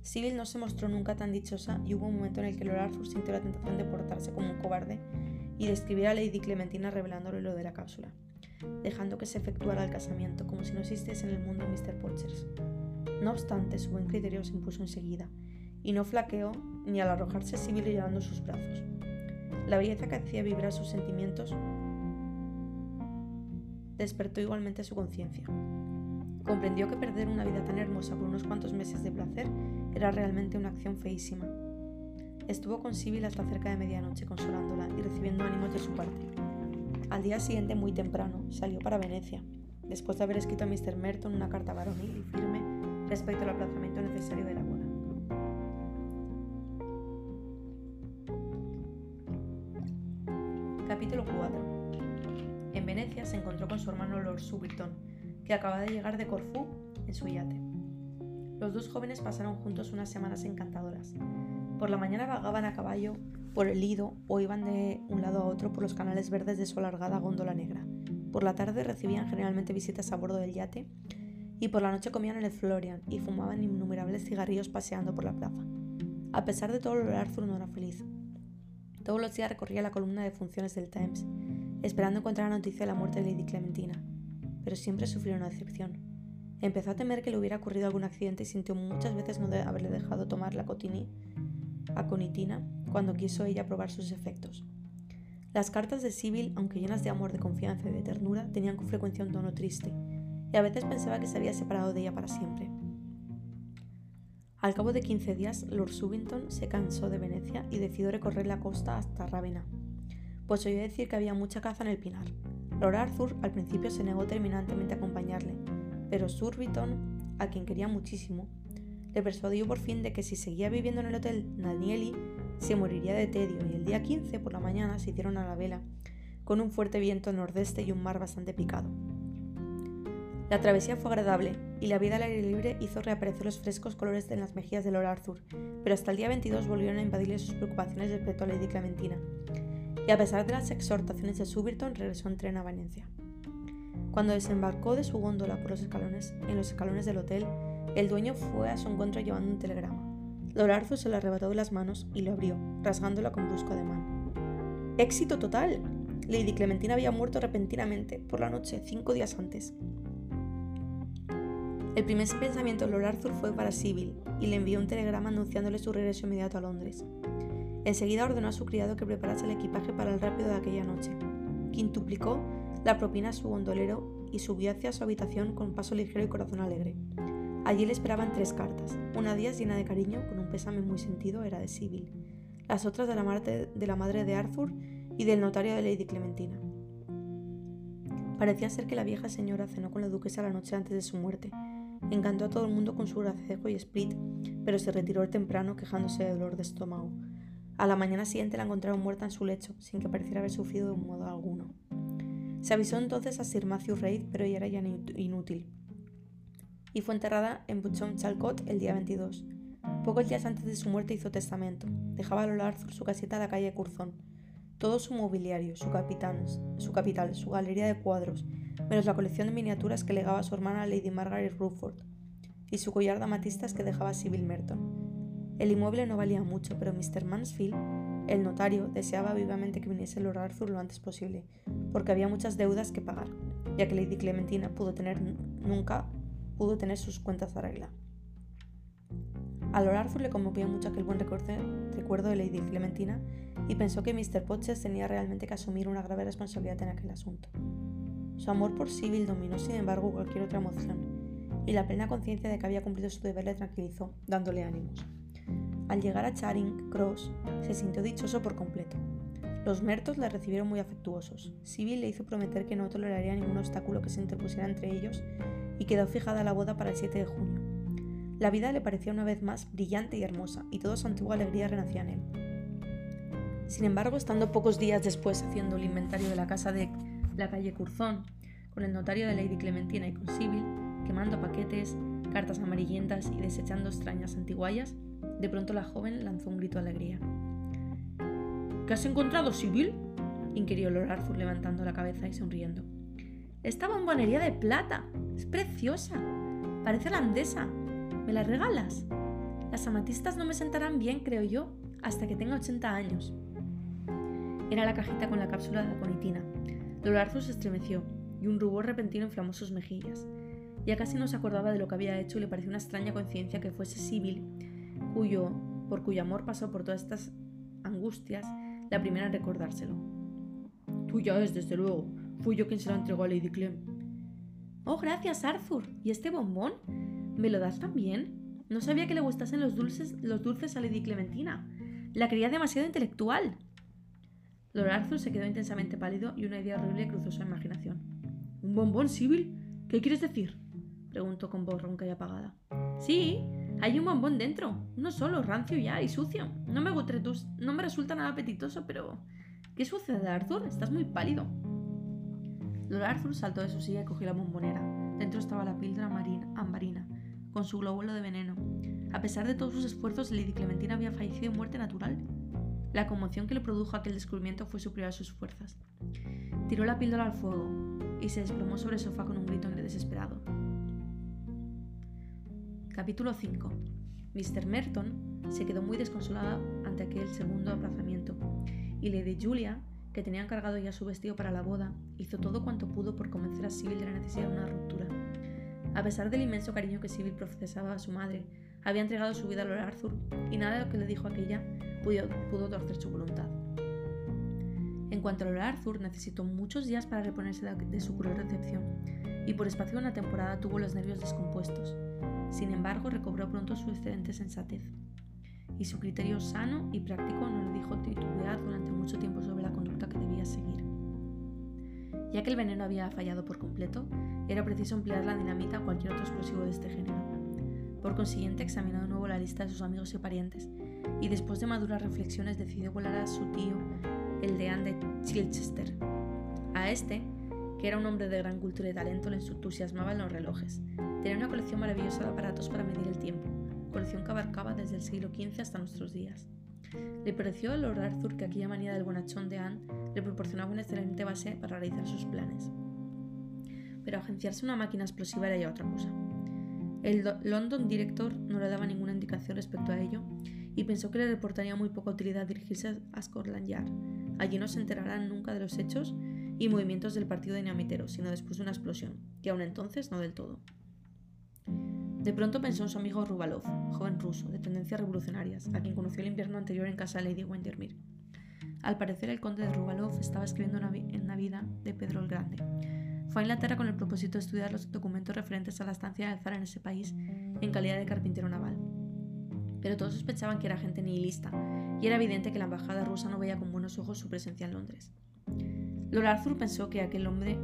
Sibyl no se mostró nunca tan dichosa y hubo un momento en el que Lord Arthur sintió la tentación de portarse como un cobarde y de escribir a Lady Clementina revelándole lo de la cápsula, dejando que se efectuara el casamiento como si no existiese en el mundo Mr. Pochers. No obstante, su buen criterio se impuso enseguida, y no flaqueó ni al arrojarse Sibyl llorando sus brazos. La belleza que hacía vibrar sus sentimientos despertó igualmente su conciencia. Comprendió que perder una vida tan hermosa por unos cuantos meses de placer era realmente una acción feísima. Estuvo con Sibyl hasta cerca de medianoche consolándola y recibiendo ánimos de su parte. Al día siguiente, muy temprano, salió para Venecia, después de haber escrito a Mr. Merton una carta varonil y firme respecto al aplazamiento necesario de la boda. Capítulo 4 en Venecia se encontró con su hermano Lord Subilton, que acababa de llegar de Corfú en su yate. Los dos jóvenes pasaron juntos unas semanas encantadoras. Por la mañana vagaban a caballo por el Lido o iban de un lado a otro por los canales verdes de su alargada góndola negra. Por la tarde recibían generalmente visitas a bordo del yate y por la noche comían en el Florian y fumaban innumerables cigarrillos paseando por la plaza. A pesar de todo, Arthur no era feliz. Todos los días recorría la columna de funciones del Times esperando encontrar la noticia de la muerte de Lady Clementina, pero siempre sufrió una decepción. Empezó a temer que le hubiera ocurrido algún accidente y sintió muchas veces no haberle dejado tomar la cotini, aconitina cuando quiso ella probar sus efectos. Las cartas de Sibyl, aunque llenas de amor, de confianza y de ternura, tenían con frecuencia un tono triste, y a veces pensaba que se había separado de ella para siempre. Al cabo de 15 días, Lord Subington se cansó de Venecia y decidió recorrer la costa hasta Rávena, pues oyó decir que había mucha caza en el pinar. Lord Arthur al principio se negó terminantemente a acompañarle, pero Surbiton, a quien quería muchísimo, le persuadió por fin de que si seguía viviendo en el hotel Danieli, se moriría de tedio y el día 15 por la mañana se hicieron a la vela, con un fuerte viento nordeste y un mar bastante picado. La travesía fue agradable y la vida al aire libre hizo reaparecer los frescos colores en las mejillas de Lord Arthur, pero hasta el día 22 volvieron a invadirle sus preocupaciones respecto a Lady Clementina, y a pesar de las exhortaciones de Suberton regresó en tren a Venecia. Cuando desembarcó de su góndola por los escalones, en los escalones del hotel, el dueño fue a su encuentro llevando un telegrama. Arthur se lo arrebató de las manos y lo abrió, rasgándola con brusco ademán. ¡Éxito total! Lady Clementina había muerto repentinamente por la noche, cinco días antes. El primer pensamiento de Lord Arthur fue para Sibyl y le envió un telegrama anunciándole su regreso inmediato a Londres. Enseguida ordenó a su criado que preparase el equipaje para el rápido de aquella noche. Quintuplicó la propina a su gondolero y subió hacia su habitación con paso ligero y corazón alegre. Allí le esperaban tres cartas. Una de ellas llena de cariño, con un pésame muy sentido, era de Sibyl. Las otras de la, de la madre de Arthur y del notario de Lady Clementina. Parecía ser que la vieja señora cenó con la duquesa la noche antes de su muerte. Encantó a todo el mundo con su gracejo y split, pero se retiró temprano quejándose de dolor de estómago. A la mañana siguiente la encontraron muerta en su lecho, sin que pareciera haber sufrido de un modo alguno. Se avisó entonces a Sir Matthew Reid, pero ella era ya inútil. Y fue enterrada en Buchon Chalcot el día 22. Pocos días antes de su muerte hizo testamento. Dejaba a Lola Arthur su casita en la calle Curzon. Todo su mobiliario, su, su capital, su galería de cuadros, menos la colección de miniaturas que legaba su hermana Lady Margaret Rutherford, y su collar de amatistas que dejaba Sybil Merton. El inmueble no valía mucho, pero Mr. Mansfield, el notario, deseaba vivamente que viniese Lord Arthur lo antes posible, porque había muchas deudas que pagar, ya que Lady Clementina pudo tener nunca pudo tener sus cuentas arregladas. A Lord Arthur le conmovió mucho aquel buen recuerdo de Lady Clementina y pensó que Mr. Potches tenía realmente que asumir una grave responsabilidad en aquel asunto. Su amor por Sybil dominó, sin embargo, cualquier otra emoción, y la plena conciencia de que había cumplido su deber le tranquilizó, dándole ánimos. Al llegar a Charing Cross, se sintió dichoso por completo. Los Mertos le recibieron muy afectuosos. Sybil le hizo prometer que no toleraría ningún obstáculo que se interpusiera entre ellos y quedó fijada la boda para el 7 de junio. La vida le parecía una vez más brillante y hermosa, y toda su antigua alegría renacía en él. Sin embargo, estando pocos días después haciendo el inventario de la casa de la calle Curzón, con el notario de Lady Clementina y con Sibyl, quemando paquetes, cartas amarillentas y desechando extrañas antiguallas, de pronto la joven lanzó un grito de alegría. ¿Qué has encontrado, Sibyl? inquirió Lord Arthur levantando la cabeza y sonriendo. Esta bombonería de plata. Es preciosa. Parece holandesa. ¿Me la regalas? Las amatistas no me sentarán bien, creo yo, hasta que tenga 80 años. Era la cajita con la cápsula de aconitina. Arthur se estremeció y un rubor repentino inflamó sus mejillas. Ya casi no se acordaba de lo que había hecho y le pareció una extraña coincidencia que fuese Sibyl, cuyo, por cuyo amor pasó por todas estas angustias, la primera en recordárselo. Tuya es, desde luego. Fui yo quien se la entregó a Lady Clem. Oh, gracias, Arthur. ¿Y este bombón? ¿Me lo das también? No sabía que le gustasen los dulces, los dulces a Lady Clementina. La creía demasiado intelectual. Lord Arthur se quedó intensamente pálido y una idea horrible cruzó su imaginación. ¿Un bombón, Sibyl? ¿Qué quieres decir? preguntó con voz ronca y apagada. Sí, hay un bombón dentro. Uno solo, rancio ya y sucio. No me, no me resulta nada apetitoso, pero... ¿Qué sucede, Arthur? Estás muy pálido. Lord Arthur saltó de su silla y cogió la bombonera. Dentro estaba la píldora marina, ambarina, con su glóbulo de veneno. A pesar de todos sus esfuerzos, Lady Clementina había fallecido de muerte natural. La conmoción que le produjo aquel descubrimiento fue superior a sus fuerzas. Tiró la píldora al fuego y se desplomó sobre el sofá con un grito desesperado. Capítulo 5. Mr. Merton se quedó muy desconsolada ante aquel segundo aplazamiento, y Lady Julia, que tenía encargado ya su vestido para la boda, hizo todo cuanto pudo por convencer a Sibyl de la necesidad de una ruptura. A pesar del inmenso cariño que Sibyl profesaba a su madre, había entregado su vida a Lord Arthur y nada de lo que le dijo aquella pudo, pudo torcer su voluntad. En cuanto a Lord Arthur, necesitó muchos días para reponerse de, su cruel recepción y por espacio de una temporada tuvo los nervios descompuestos. Sin embargo, recobró pronto su excelente sensatez y su criterio sano y práctico no le dijo titubear durante mucho tiempo sobre la conducta que debía seguir. Ya que el veneno había fallado por completo, era preciso emplear la dinamita o cualquier otro explosivo de este género. Por consiguiente, examinó de nuevo la lista de sus amigos y parientes, y después de maduras reflexiones decidió volar a su tío, el deán de Chichester. A este, que era un hombre de gran cultura y talento, le entusiasmaban los relojes. Tenía una colección maravillosa de aparatos para medir el tiempo, colección que abarcaba desde el siglo XV hasta nuestros días. Le pareció a Lord Arthur que aquella manía del bonachón de Anne le proporcionaba una excelente base para realizar sus planes. Pero agenciarse una máquina explosiva era ya otra cosa. El London Director no le daba ninguna indicación respecto a ello y pensó que le reportaría muy poca utilidad dirigirse a Scotland Yard. Allí no se enterarán nunca de los hechos y movimientos del partido dinamitero, sino después de una explosión, y aún entonces no del todo. De pronto pensó en su amigo Rubalov, joven ruso, de tendencias revolucionarias, a quien conoció el invierno anterior en casa de Lady Windermere. Al parecer, el conde de Rubalov estaba escribiendo en la vida de Pedro el Grande. Fue a Inglaterra con el propósito de estudiar los documentos referentes a la estancia de zar en ese país en calidad de carpintero naval. pero todos sospechaban que era gente nihilista, y era evidente que la embajada rusa no veía con buenos ojos su presencia en Londres. Lord Arthur pensó que aquel hombre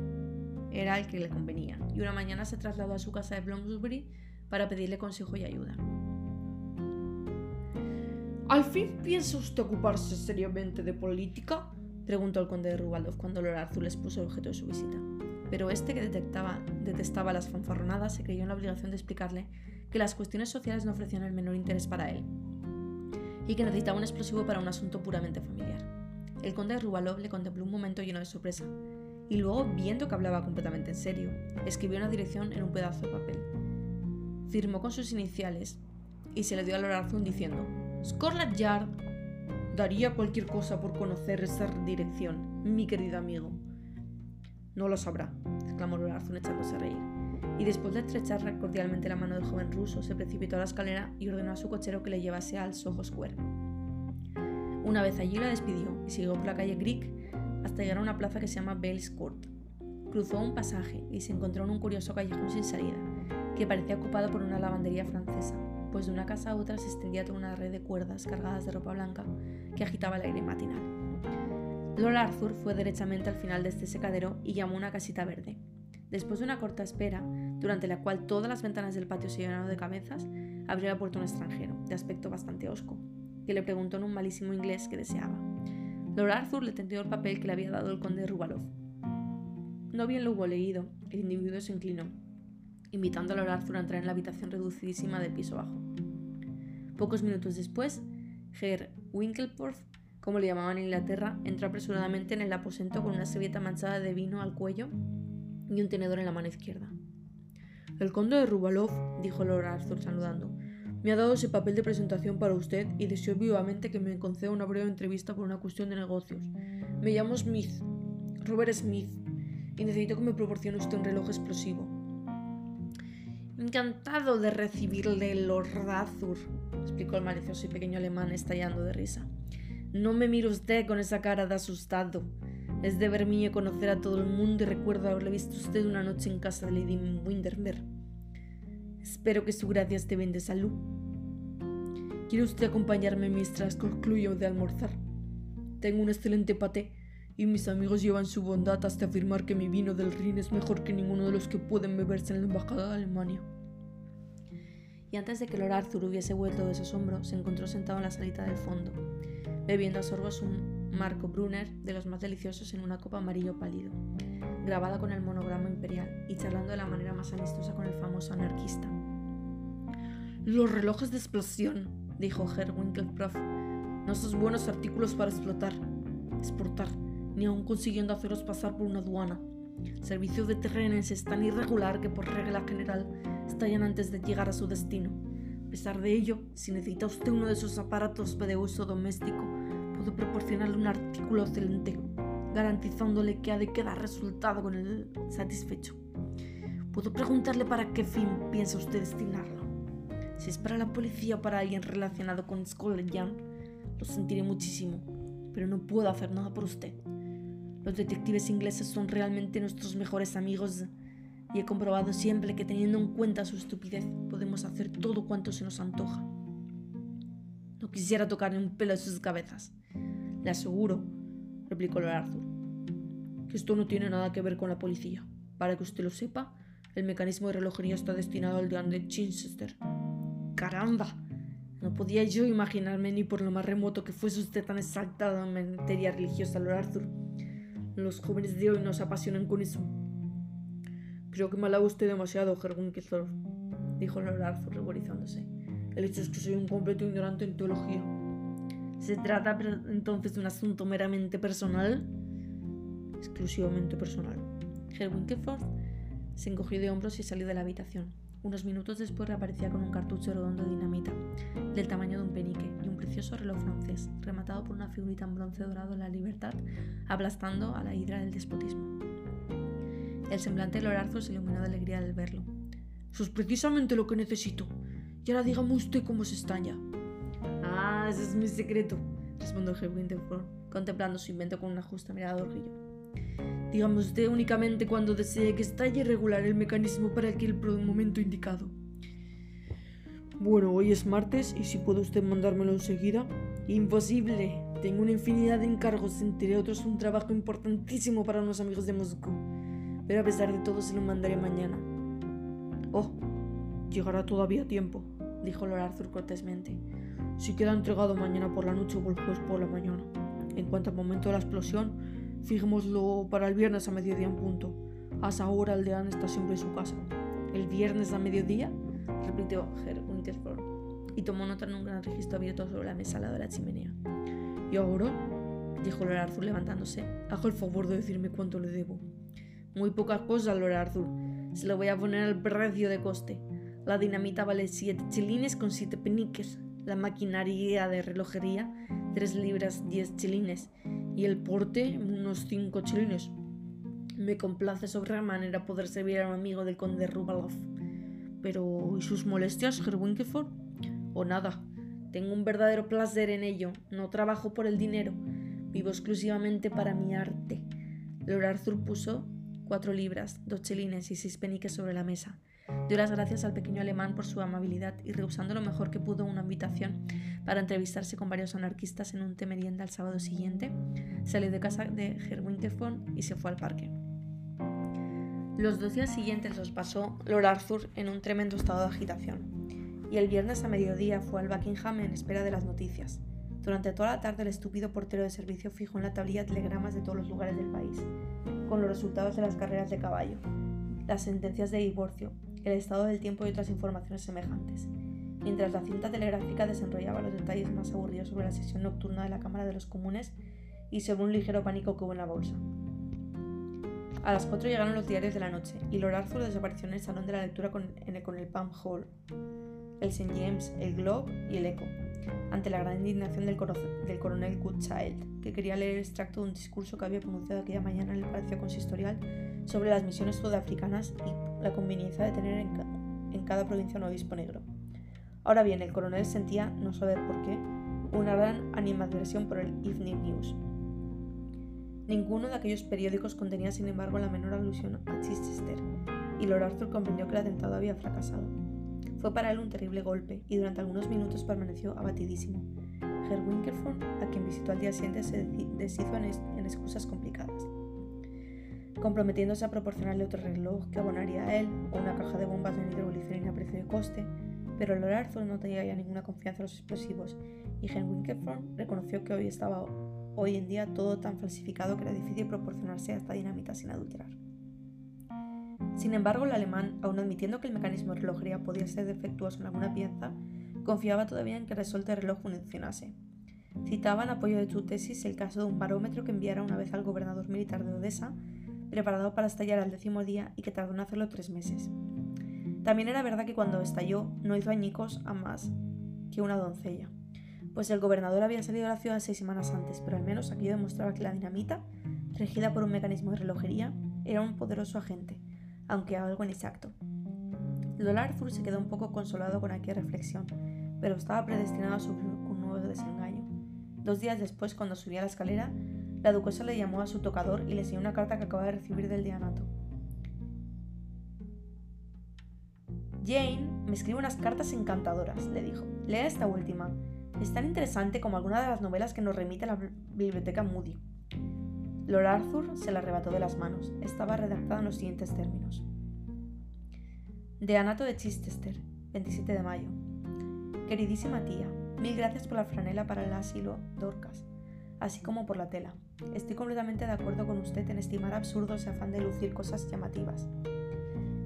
era el que le convenía, y una mañana se trasladó a su casa de Bloomsbury para pedirle consejo y ayuda. ¿Al fin piensa usted ocuparse seriamente de política? preguntó el conde de Rubaldov cuando Lord Arthur les puso el objeto de su visita. Pero este, que detestaba las fanfarronadas, se creyó en la obligación de explicarle que las cuestiones sociales no ofrecían el menor interés para él y que necesitaba un explosivo para un asunto puramente familiar. El conde de Rubalov le contempló un momento lleno de sorpresa, y luego, viendo que hablaba completamente en serio, escribió una dirección en un pedazo de papel. Firmó con sus iniciales y se le dio a Lord diciendo: Scarlet Yard. Daría cualquier cosa por conocer esa dirección, mi querido amigo. No lo sabrá, exclamó Lord echándose a reír. Y después de estrechar cordialmente la mano del joven ruso, se precipitó a la escalera y ordenó a su cochero que le llevase al Soho Square. Una vez allí la despidió y siguió por la calle Greek hasta llegar a una plaza que se llama Bales Court. Cruzó un pasaje y se encontró en un curioso callejón sin salida, que parecía ocupado por una lavandería francesa, pues de una casa a otra se extendía toda una red de cuerdas cargadas de ropa blanca que agitaba el aire matinal. Lord Arthur fue derechamente al final de este secadero y llamó una casita verde. Después de una corta espera, durante la cual todas las ventanas del patio se llenaron de cabezas, abrió la puerta un extranjero, de aspecto bastante hosco, que le preguntó en un malísimo inglés qué deseaba. Lord Arthur le tendió el papel que le había dado el conde de Rubalov. No bien lo hubo leído, el individuo se inclinó, invitando a Lord Arthur a entrar en la habitación reducidísima del piso bajo. Pocos minutos después, Herr Winkleporth, como le llamaban en Inglaterra, entró apresuradamente en el aposento con una servieta manchada de vino al cuello y un tenedor en la mano izquierda. El conde de Rubalov, dijo Lord Arthur saludando, me ha dado ese papel de presentación para usted y deseo vivamente que me conceda una breve entrevista por una cuestión de negocios. Me llamo Smith, Robert Smith, y necesito que me proporcione usted un reloj explosivo. Encantado de recibirle, Lord Arthur, explicó el malicioso y pequeño alemán estallando de risa. No me mire usted con esa cara de asustado. Es deber mío conocer a todo el mundo y recuerdo haberle visto usted una noche en casa de Lady Windermere. Espero que su gracia esté bien de salud. ¿Quiere usted acompañarme mientras concluyo de almorzar? Tengo un excelente paté y mis amigos llevan su bondad hasta afirmar que mi vino del Rin es mejor que ninguno de los que pueden beberse en la embajada de Alemania. Y antes de que Lord Arthur hubiese vuelto de su asombro, se encontró sentado en la salita del fondo, bebiendo a sorbos un Marco Brunner de los más deliciosos en una copa amarillo pálido, grabada con el monograma imperial, y charlando de la manera más amistosa con el famoso anarquista. Los relojes de explosión, dijo Herr Winkelprof, no son buenos artículos para explotar, exportar, ni aun consiguiendo haceros pasar por una aduana. El servicio de trenes es tan irregular que por regla general estallan antes de llegar a su destino. A pesar de ello, si necesita usted uno de esos aparatos de uso doméstico, puedo proporcionarle un artículo excelente, garantizándole que ha de quedar resultado con el satisfecho. Puedo preguntarle para qué fin piensa usted destinarlo. Si es para la policía o para alguien relacionado con Scotland Yard, lo sentiré muchísimo, pero no puedo hacer nada por usted. Los detectives ingleses son realmente nuestros mejores amigos y he comprobado siempre que teniendo en cuenta su estupidez podemos hacer todo cuanto se nos antoja. No quisiera tocar un pelo de sus cabezas. Le aseguro, replicó Lord Arthur, que esto no tiene nada que ver con la policía. Para que usted lo sepa, el mecanismo de relojería está destinado al de Chichester caramba. No podía yo imaginarme ni por lo más remoto que fuese usted tan exaltado en materia religiosa, Lord Arthur. Los jóvenes de hoy nos apasionan con eso. Creo que me alaba usted demasiado, Herwin dijo Lord Arthur, ruborizándose. El hecho es que soy un completo ignorante en teología. ¿Se trata entonces de un asunto meramente personal? Exclusivamente personal. Herwin se encogió de hombros y salió de la habitación. Unos minutos después reaparecía con un cartucho redondo de dinamita, del tamaño de un penique, y un precioso reloj francés, rematado por una figurita en bronce dorado de la libertad, aplastando a la hidra del despotismo. El semblante de Lord se iluminó de alegría al verlo. Eso es precisamente lo que necesito. Y ahora dígame usted cómo se estalla. Ah, ese es mi secreto, respondió Winterford, contemplando su invento con una justa mirada de orgullo. Dígame usted únicamente cuando desee que estalle regular el mecanismo para el momento indicado. Bueno, hoy es martes y si puede usted mandármelo enseguida. Imposible. Tengo una infinidad de encargos, entre otros un trabajo importantísimo para unos amigos de Moscú. Pero a pesar de todo se lo mandaré mañana. Oh, llegará todavía a tiempo, dijo Lord Arthur cortésmente. Si queda entregado mañana por la noche o el jueves por la mañana. En cuanto al momento de la explosión, fijémoslo para el viernes a mediodía en punto. A esa hora Aldeán está siempre en su casa. ¿El viernes a mediodía? repitió Herr Winterford y tomó nota en un gran registro abierto sobre la mesa al lado de la chimenea. ¿Y ahora? dijo Lord Arthur levantándose. Hago el favor de decirme cuánto le debo. Muy pocas cosas, Lord Arthur. Se lo voy a poner al precio de coste. La dinamita vale 7 chilines con 7 peniques. La maquinaria de relojería, 3 libras 10 chilines. Y el porte, unos 5 chilines. Me complace sobremanera poder servir a un amigo del conde Rubalov. Pero, ¿y sus molestias, Herr Winkeford? O nada. Tengo un verdadero placer en ello. No trabajo por el dinero. Vivo exclusivamente para mi arte. Lord Arthur puso cuatro libras, dos chelines y seis peniques sobre la mesa. Dio las gracias al pequeño alemán por su amabilidad y rehusando lo mejor que pudo una invitación para entrevistarse con varios anarquistas en un té merienda el sábado siguiente, salió de casa de Herr Winterford y se fue al parque. Los dos días siguientes los pasó Lord Arthur en un tremendo estado de agitación, y el viernes a mediodía fue al Buckingham en espera de las noticias. Durante toda la tarde el estúpido portero de servicio fijó en la tablilla telegramas de todos los lugares del país, con los resultados de las carreras de caballo, las sentencias de divorcio, el estado del tiempo y otras informaciones semejantes, mientras la cinta telegráfica desenrollaba los detalles más aburridos sobre la sesión nocturna de la Cámara de los Comunes y sobre un ligero pánico que hubo en la bolsa. A las 4 llegaron los diarios de la noche y Lord Arthur desapareció en el salón de la lectura con, el, con Hall, el St. James, el Globe y el Echo, ante la gran indignación del, coronel Goodchild, que quería leer el extracto de un discurso que había pronunciado aquella mañana en el Palacio Consistorial sobre las misiones sudafricanas y la conveniencia de tener en, en cada provincia un obispo negro. Ahora bien, el coronel sentía, no saber por qué, una gran animadversión por el Evening News, Ninguno de aquellos periódicos contenía, sin embargo, la menor alusión a Chichester, y Lord Arthur comprendió que el atentado había fracasado. Fue para él un terrible golpe, y durante algunos minutos permaneció abatidísimo. Herr Winkelford, a quien visitó al día siguiente, se deshizo en, excusas complicadas, comprometiéndose a proporcionarle otro reloj que abonaría a él, o una caja de bombas de nitroglicerina a precio de coste, pero Lord Arthur no tenía ya ninguna confianza en los explosivos, y Herr Winkelford reconoció que hoy estaba Hoy en día todo tan falsificado que era difícil proporcionarse a esta dinamita sin adulterar. Sin embargo, el alemán, aun admitiendo que el mecanismo de relojería podía ser defectuoso en alguna pieza, confiaba todavía en que el resorte de reloj funcionase. Citaba en apoyo de su tesis el caso de un barómetro que enviara una vez al gobernador militar de Odessa, preparado para estallar al décimo día y que tardó en hacerlo tres meses. También era verdad que cuando estalló no hizo añicos a más que una doncella pues el gobernador había salido de la ciudad seis semanas antes, pero al menos aquello demostraba que la dinamita, regida por un mecanismo de relojería, era un poderoso agente, aunque algo inexacto. Lord Arthur se quedó un poco consolado con aquella reflexión, pero estaba predestinado a sufrir un nuevo desengaño. Dos días después, cuando subía la escalera, la duquesa le llamó a su tocador y le enseñó una carta que acababa de recibir del dianato. Jane me escribe unas cartas encantadoras, le dijo. Lea esta última. Es tan interesante como alguna de las novelas que nos remite la biblioteca Moody. Lord Arthur se la arrebató de las manos. Estaba redactada en los siguientes términos. De Anato de Chichester, 27 de mayo. Queridísima tía, mil gracias por la franela para el asilo Dorcas, así como por la tela. Estoy completamente de acuerdo con usted en estimar absurdo ese afán de lucir cosas llamativas.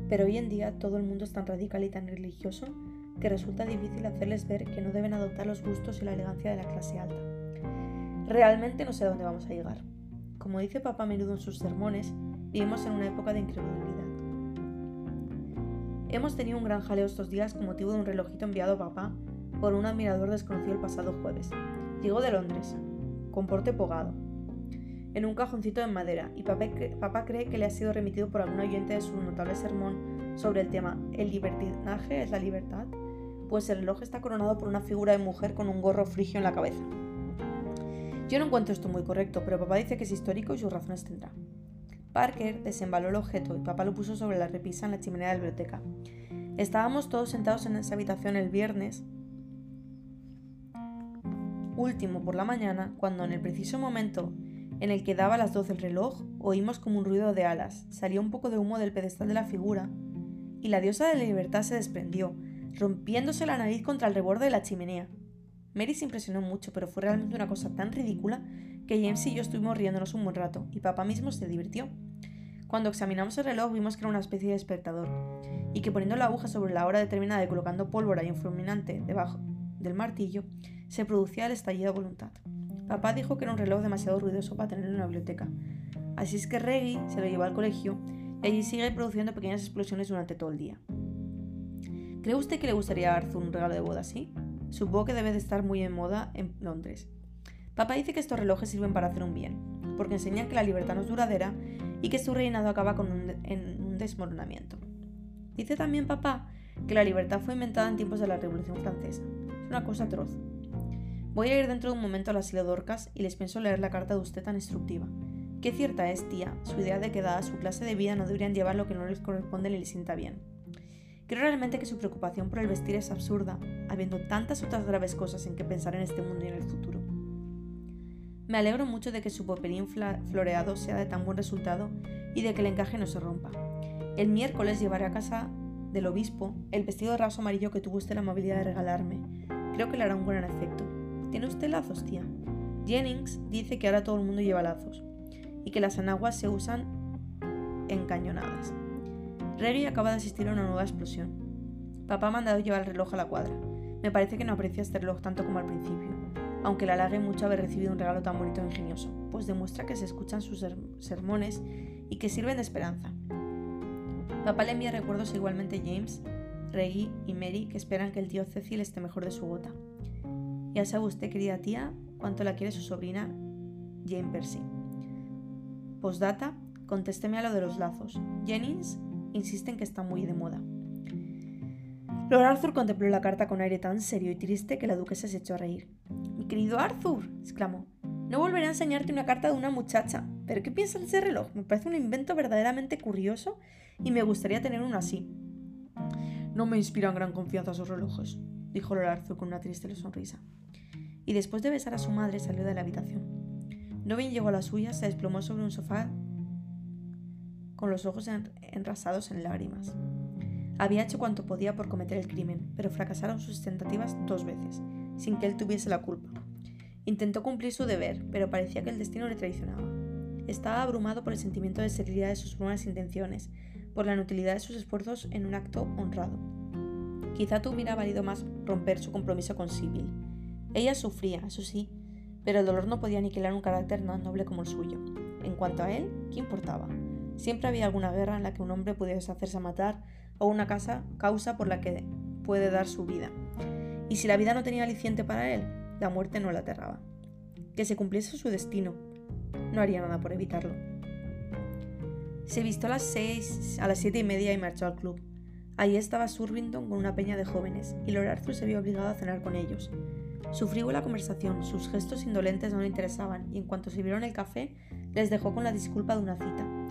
Pero hoy en día todo el mundo es tan radical y tan religioso que resulta difícil hacerles ver que no deben adoptar los gustos y la elegancia de la clase alta. Realmente no sé a dónde vamos a llegar. Como dice papá a menudo en sus sermones, vivimos en una época de incredulidad. Hemos tenido un gran jaleo estos días con motivo de un relojito enviado a papá por un admirador desconocido el pasado jueves. Llegó de Londres, con porte pogado, en un cajoncito de madera, y papá cree que le ha sido remitido por algún oyente de su notable sermón sobre el tema ¿El libertinaje es la libertad? pues el reloj está coronado por una figura de mujer con un gorro frigio en la cabeza. Yo no encuentro esto muy correcto, pero papá dice que es histórico y sus razones tendrá. Parker desembaló el objeto y papá lo puso sobre la repisa en la chimenea de la biblioteca. Estábamos todos sentados en esa habitación el viernes último por la mañana, cuando en el preciso momento en el que daba las 12 el reloj, oímos como un ruido de alas, salió un poco de humo del pedestal de la figura, y la diosa de la libertad se desprendió, rompiéndose la nariz contra el reborde de la chimenea. Mary se impresionó mucho, pero fue realmente una cosa tan ridícula que James y yo estuvimos riéndonos un buen rato, y papá mismo se divirtió. Cuando examinamos el reloj vimos que era una especie de espectador, y que poniendo la aguja sobre la hora determinada y colocando pólvora y un fulminante debajo del martillo, se producía el estallido de voluntad. Papá dijo que era un reloj demasiado ruidoso para tenerlo en la biblioteca, así es que Reggie se lo llevó al colegio y allí sigue produciendo pequeñas explosiones durante todo el día. ¿Cree usted que le gustaría a Arthur un regalo de boda así? Supongo que debe de estar muy en moda en Londres. Papá dice que estos relojes sirven para hacer un bien, porque enseñan que la libertad no es duradera y que su reinado acaba con un, en un desmoronamiento. Dice también papá que la libertad fue inventada en tiempos de la Revolución Francesa. Es una cosa atroz. Voy a ir dentro de un momento a las Dorcas y les pienso leer la carta de usted tan instructiva. Qué cierta es, tía, su idea de que dada su clase de vida no deberían llevar lo que no les corresponde ni les sienta bien. Creo realmente que su preocupación por el vestir es absurda, habiendo tantas otras graves cosas en que pensar en este mundo y en el futuro. Me alegro mucho de que su popelín floreado sea de tan buen resultado y de que el encaje no se rompa. El miércoles llevaré a casa del obispo el vestido de raso amarillo que tuvo usted la amabilidad de regalarme. Creo que le hará un buen efecto. ¿Tiene usted lazos, tía? Jennings dice que ahora todo el mundo lleva lazos y que las enaguas se usan encañonadas. Reggie acaba de asistir a una nueva explosión. Papá ha mandado llevar el reloj a la cuadra. Me parece que no aprecia este reloj tanto como al principio, aunque le halague mucho haber recibido un regalo tan bonito e ingenioso, pues demuestra que se escuchan sus sermones y que sirven de esperanza. Papá le envía recuerdos igualmente a James, Reggie y Mary que esperan que el tío Cecil esté mejor de su gota. Ya sabe usted, querida tía, cuánto la quiere su sobrina Jane Percy. Postdata, contésteme a lo de los lazos. Jennings insiste en que está muy de moda. Lord Arthur contempló la carta con aire tan serio y triste que la duquesa se echó a reír. Mi querido Arthur, exclamó, no volveré a enseñarte una carta de una muchacha. ¿Pero qué piensas de ese reloj? Me parece un invento verdaderamente curioso y me gustaría tener uno así. No me inspiran gran confianza esos relojes, dijo Lord Arthur con una triste sonrisa y después de besar a su madre salió de la habitación. No bien llegó a la suya, se desplomó sobre un sofá con los ojos enrasados en lágrimas. Había hecho cuanto podía por cometer el crimen, pero fracasaron sus tentativas dos veces, sin que él tuviese la culpa. Intentó cumplir su deber, pero parecía que el destino le traicionaba. Estaba abrumado por el sentimiento de seriedad de sus buenas intenciones, por la inutilidad de sus esfuerzos en un acto honrado. Quizá tuviera valido más romper su compromiso con Sibyl, ella sufría, eso sí, pero el dolor no podía aniquilar un carácter tan noble como el suyo. En cuanto a él, ¿qué importaba? Siempre había alguna guerra en la que un hombre pudiese hacerse matar o una casa, causa por la que puede dar su vida. Y si la vida no tenía aliciente para él, la muerte no le aterraba. Que se cumpliese su destino, no haría nada por evitarlo. Se vistió a las seis, a las siete y media y marchó al club. Allí estaba Survington con una peña de jóvenes, y Lord Arthur se vio obligado a cenar con ellos. Su frívola conversación, sus gestos indolentes no le interesaban y en cuanto sirvieron el café, les dejó con la disculpa de una cita.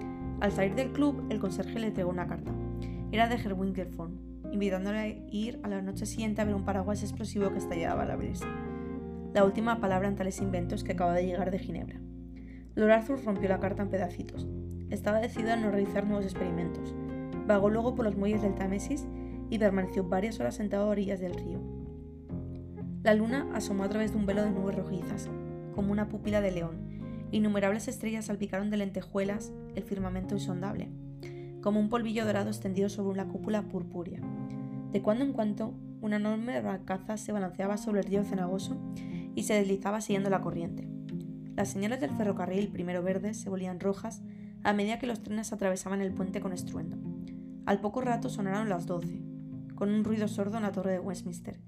Al salir del club, el conserje le entregó una carta. Era de Herr Winkelford, invitándole a ir a la noche siguiente a ver un paraguas explosivo que estallaba al abrirse. La última palabra en tales inventos que acaba de llegar de Ginebra. Lord Arthur rompió la carta en pedacitos. Estaba decidido a no realizar nuevos experimentos. Vagó luego por los muelles del Támesis y permaneció varias horas sentado a orillas del río. La luna asomó a través de un velo de nubes rojizas, como una pupila de león. Innumerables estrellas salpicaron de lentejuelas el firmamento insondable, como un polvillo dorado extendido sobre una cúpula purpúrea. De cuando en cuando, una enorme barcaza se balanceaba sobre el río cenagoso y se deslizaba siguiendo la corriente. Las señales del ferrocarril, primero verdes, se volvían rojas a medida que los trenes atravesaban el puente con estruendo. Al poco rato sonaron las doce, con un ruido sordo en la torre de Westminster,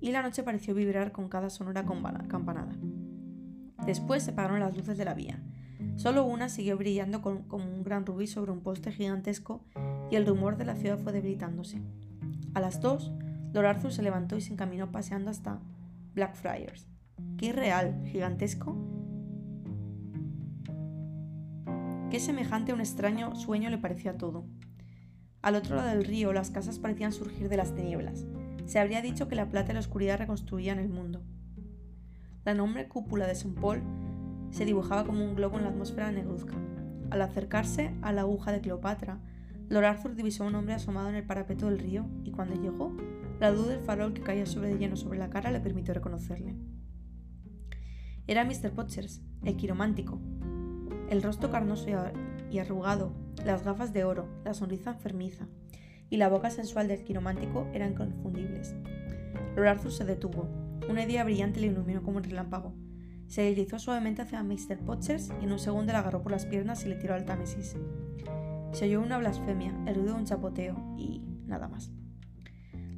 y la noche pareció vibrar con cada sonora campanada. Después se apagaron las luces de la vía. Solo una siguió brillando como un gran rubí sobre un poste gigantesco y el rumor de la ciudad fue debilitándose. A las dos, Lord Arthur se levantó y se encaminó paseando hasta Blackfriars. ¡Qué irreal! ¿Gigantesco? Qué semejante a un extraño sueño le parecía todo. Al otro lado del río, las casas parecían surgir de las tinieblas. Se habría dicho que la plata y la oscuridad reconstruían el mundo. La enorme cúpula de St. Paul se dibujaba como un globo en la atmósfera negruzca. Al acercarse a la aguja de Cleopatra, Lord Arthur divisó a un hombre asomado en el parapeto del río y cuando llegó, la luz del farol que caía sobre de lleno sobre la cara le permitió reconocerle. Era Mr. Potchers, el quiromántico. El rostro carnoso y arrugado, las gafas de oro, la sonrisa enfermiza y la boca sensual del quiromántico eran inconfundibles. Lord Arthur se detuvo. Una idea brillante le iluminó como un relámpago. Se deslizó suavemente hacia Mr. Potchers y en un segundo le agarró por las piernas y le tiró al Támesis. Se oyó una blasfemia, el ruido de un chapoteo y nada más.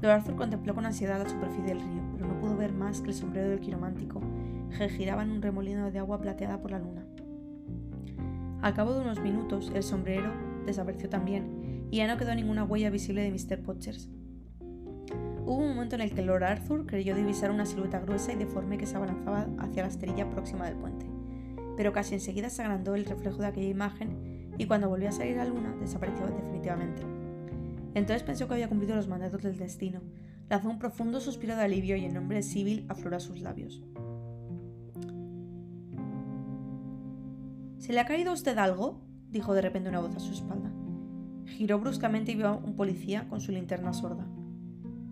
Lord Arthur contempló con ansiedad la superficie del río, pero no pudo ver más que el sombrero del quiromántico, que giraba en un remolino de agua plateada por la luna. Al cabo de unos minutos, el sombrero desapareció también, y ya no quedó ninguna huella visible de Mr. Potchers. Hubo un momento en el que Lord Arthur creyó divisar una silueta gruesa y deforme que se abalanzaba hacia la esterilla próxima del puente, pero casi enseguida se agrandó el reflejo de aquella imagen y cuando volvió a salir la luna desapareció definitivamente. Entonces pensó que había cumplido los mandatos del destino, lanzó un profundo suspiro de alivio y el nombre de Sibyl afloró a sus labios. ¿Se le ha caído a usted algo? dijo de repente una voz a su espalda. Giró bruscamente y vio a un policía con su linterna sorda.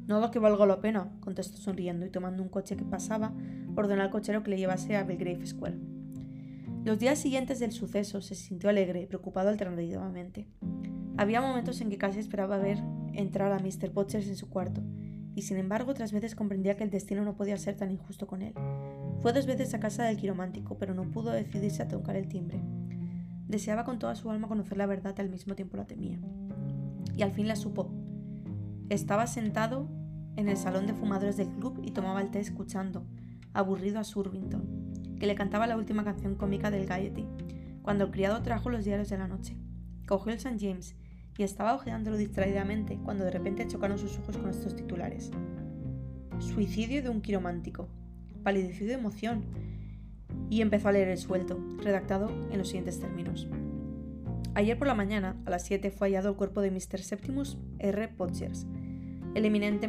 Nada que valga la pena, contestó sonriendo y tomando un coche que pasaba, ordenó al cochero que le llevase a Belgrave Square. Los días siguientes del suceso se sintió alegre y preocupado alternativamente. Había momentos en que casi esperaba ver entrar a Mr. Potchers en su cuarto, y sin embargo otras veces comprendía que el destino no podía ser tan injusto con él. Fue dos veces a casa del quiromántico, pero no pudo decidirse a tocar el timbre. Deseaba con toda su alma conocer la verdad y al mismo tiempo la temía. Y al fin la supo. Estaba sentado en el salón de fumadores del club y tomaba el té escuchando, aburrido a Survington, que le cantaba la última canción cómica del Gaiety, cuando el criado trajo los diarios de la noche. Cogió el St. James y estaba hojeándolo distraídamente cuando de repente chocaron sus ojos con estos titulares. Suicidio de un quiromántico. Palideció de emoción y empezó a leer el suelto, redactado en los siguientes términos. Ayer por la mañana, a las 7, fue hallado el cuerpo de Mr. Septimus R. Potchers, el eminente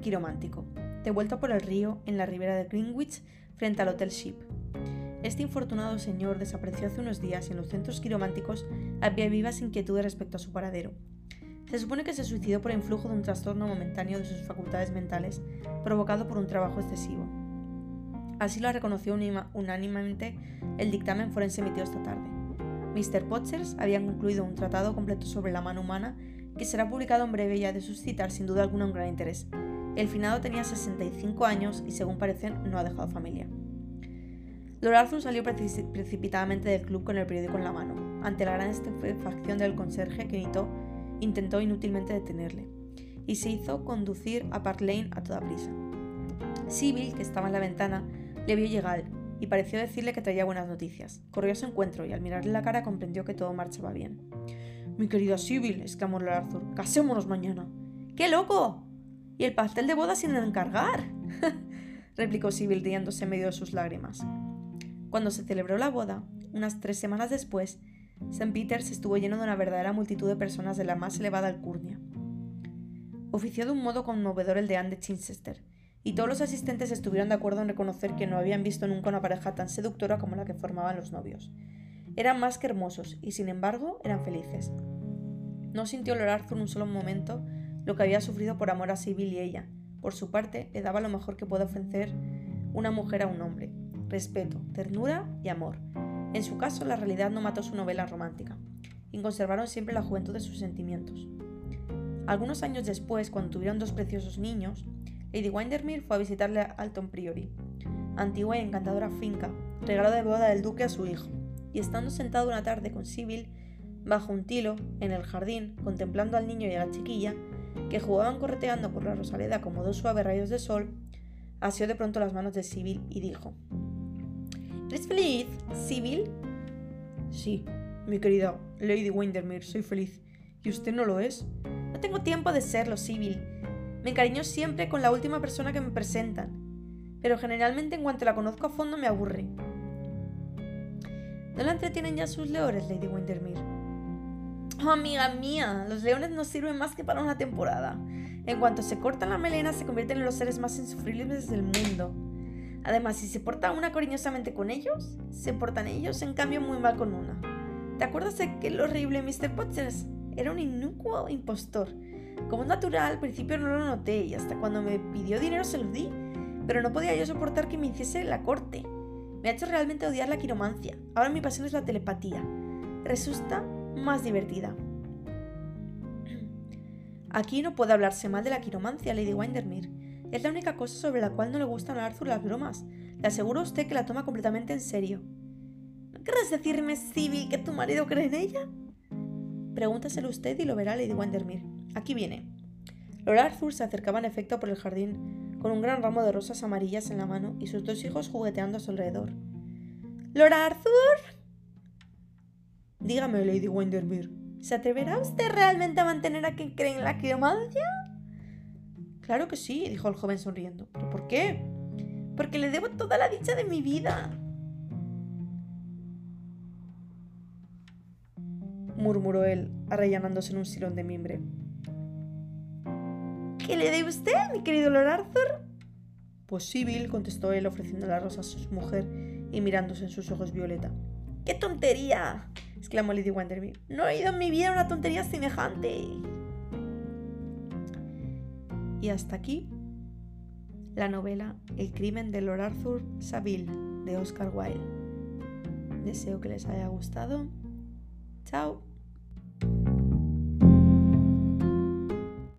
quiromántico, devuelto por el río en la ribera de Greenwich frente al Hotel Ship. Este infortunado señor desapareció hace unos días y en los centros quirománticos había vivas inquietudes respecto a su paradero. Se supone que se suicidó por influjo de un trastorno momentáneo de sus facultades mentales provocado por un trabajo excesivo. Así lo reconoció unánimemente el dictamen forense emitido esta tarde. Mr. Potchers había concluido un tratado completo sobre la mano humana que será publicado en breve y ha de suscitar sin duda alguna un gran interés. El finado tenía 65 años y según parece no ha dejado familia. Lord Arthur salió precipitadamente del club con el periódico en la mano, ante la gran estupefacción del conserje que intentó inútilmente detenerle, y se hizo conducir a Park Lane a toda prisa. Sibyl, que estaba en la ventana, le vio llegar y pareció decirle que traía buenas noticias. Corrió a su encuentro y al mirarle la cara comprendió que todo marchaba bien. Mi querida Sibyl, exclamó Lord Arthur, casémonos mañana. ¡Qué loco! ¿Y el pastel de boda sin encargar? replicó Sibyl riéndose en medio de sus lágrimas. Cuando se celebró la boda, unas tres semanas después, St. Peter's estuvo lleno de una verdadera multitud de personas de la más elevada alcurnia. Ofició de un modo conmovedor el deán de Chichester, y todos los asistentes estuvieron de acuerdo en reconocer que no habían visto nunca una pareja tan seductora como la que formaban los novios. Eran más que hermosos, y sin embargo eran felices. No sintió Lord Arthur un solo momento lo que había sufrido por amor a Sibyl y ella. Por su parte, le daba lo mejor que puede ofrecer una mujer a un hombre, respeto, ternura y amor. En su caso, la realidad no mató su novela romántica, y conservaron siempre la juventud de sus sentimientos. Algunos años después, cuando tuvieron dos preciosos niños, Lady Windermere fue a visitarle a Alton Priory, antigua y encantadora finca, regalo de boda del duque a su hijo, y estando sentado una tarde con Sibyl, bajo un tilo, en el jardín, contemplando al niño y a la chiquilla, que jugaban correteando por la rosaleda como dos suaves rayos de sol, asió de pronto las manos de Sibyl y dijo ¿Eres feliz, Sibyl? Sí, mi querida Lady Windermere, soy feliz. ¿Y usted no lo es? No tengo tiempo de serlo, Sibyl. Me encariño siempre con la última persona que me presentan, pero generalmente en cuanto la conozco a fondo me aburre. ¿No la entretienen ya sus leores, Lady Windermere? Oh, amiga mía, los leones no sirven más que para una temporada. En cuanto se cortan la melena, se convierten en los seres más insufribles del mundo. Además, si se porta una cariñosamente con ellos, se portan ellos en cambio muy mal con una. ¿Te acuerdas de que el horrible Mr. Potts era un inicuo impostor? Como natural, al principio no lo noté y hasta cuando me pidió dinero se lo di, pero no podía yo soportar que me hiciese la corte. Me ha hecho realmente odiar la quiromancia. Ahora mi pasión es la telepatía. Resulta más divertida. Aquí no puede hablarse mal de la quiromancia, Lady Windermere. Es la única cosa sobre la cual no le gustan a Arthur las bromas. Le aseguro a usted que la toma completamente en serio. ¿No querrás decirme, Sibyl, que tu marido cree en ella? Pregúntaselo usted y lo verá, Lady Windermere. Aquí viene. Lord Arthur se acercaba en efecto por el jardín, con un gran ramo de rosas amarillas en la mano y sus dos hijos jugueteando a su alrededor. ¡Lord Arthur! Dígame, Lady Windermere, ¿se atreverá usted realmente a mantener a quien cree en la quiromancia? Claro que sí, dijo el joven sonriendo. ¿Pero por qué? Porque le debo toda la dicha de mi vida. murmuró él, arrellanándose en un silón de mimbre. ¿Qué le debe usted, mi querido Lord Arthur? Pues sí, Bill, contestó él, ofreciendo la rosa a su mujer y mirándose en sus ojos violeta. ¡Qué tontería! exclamó Lady Wenderby. No he oído en mi vida una tontería semejante. Y hasta aquí la novela El crimen de Lord Arthur Saville de Oscar Wilde. Deseo que les haya gustado. Chao.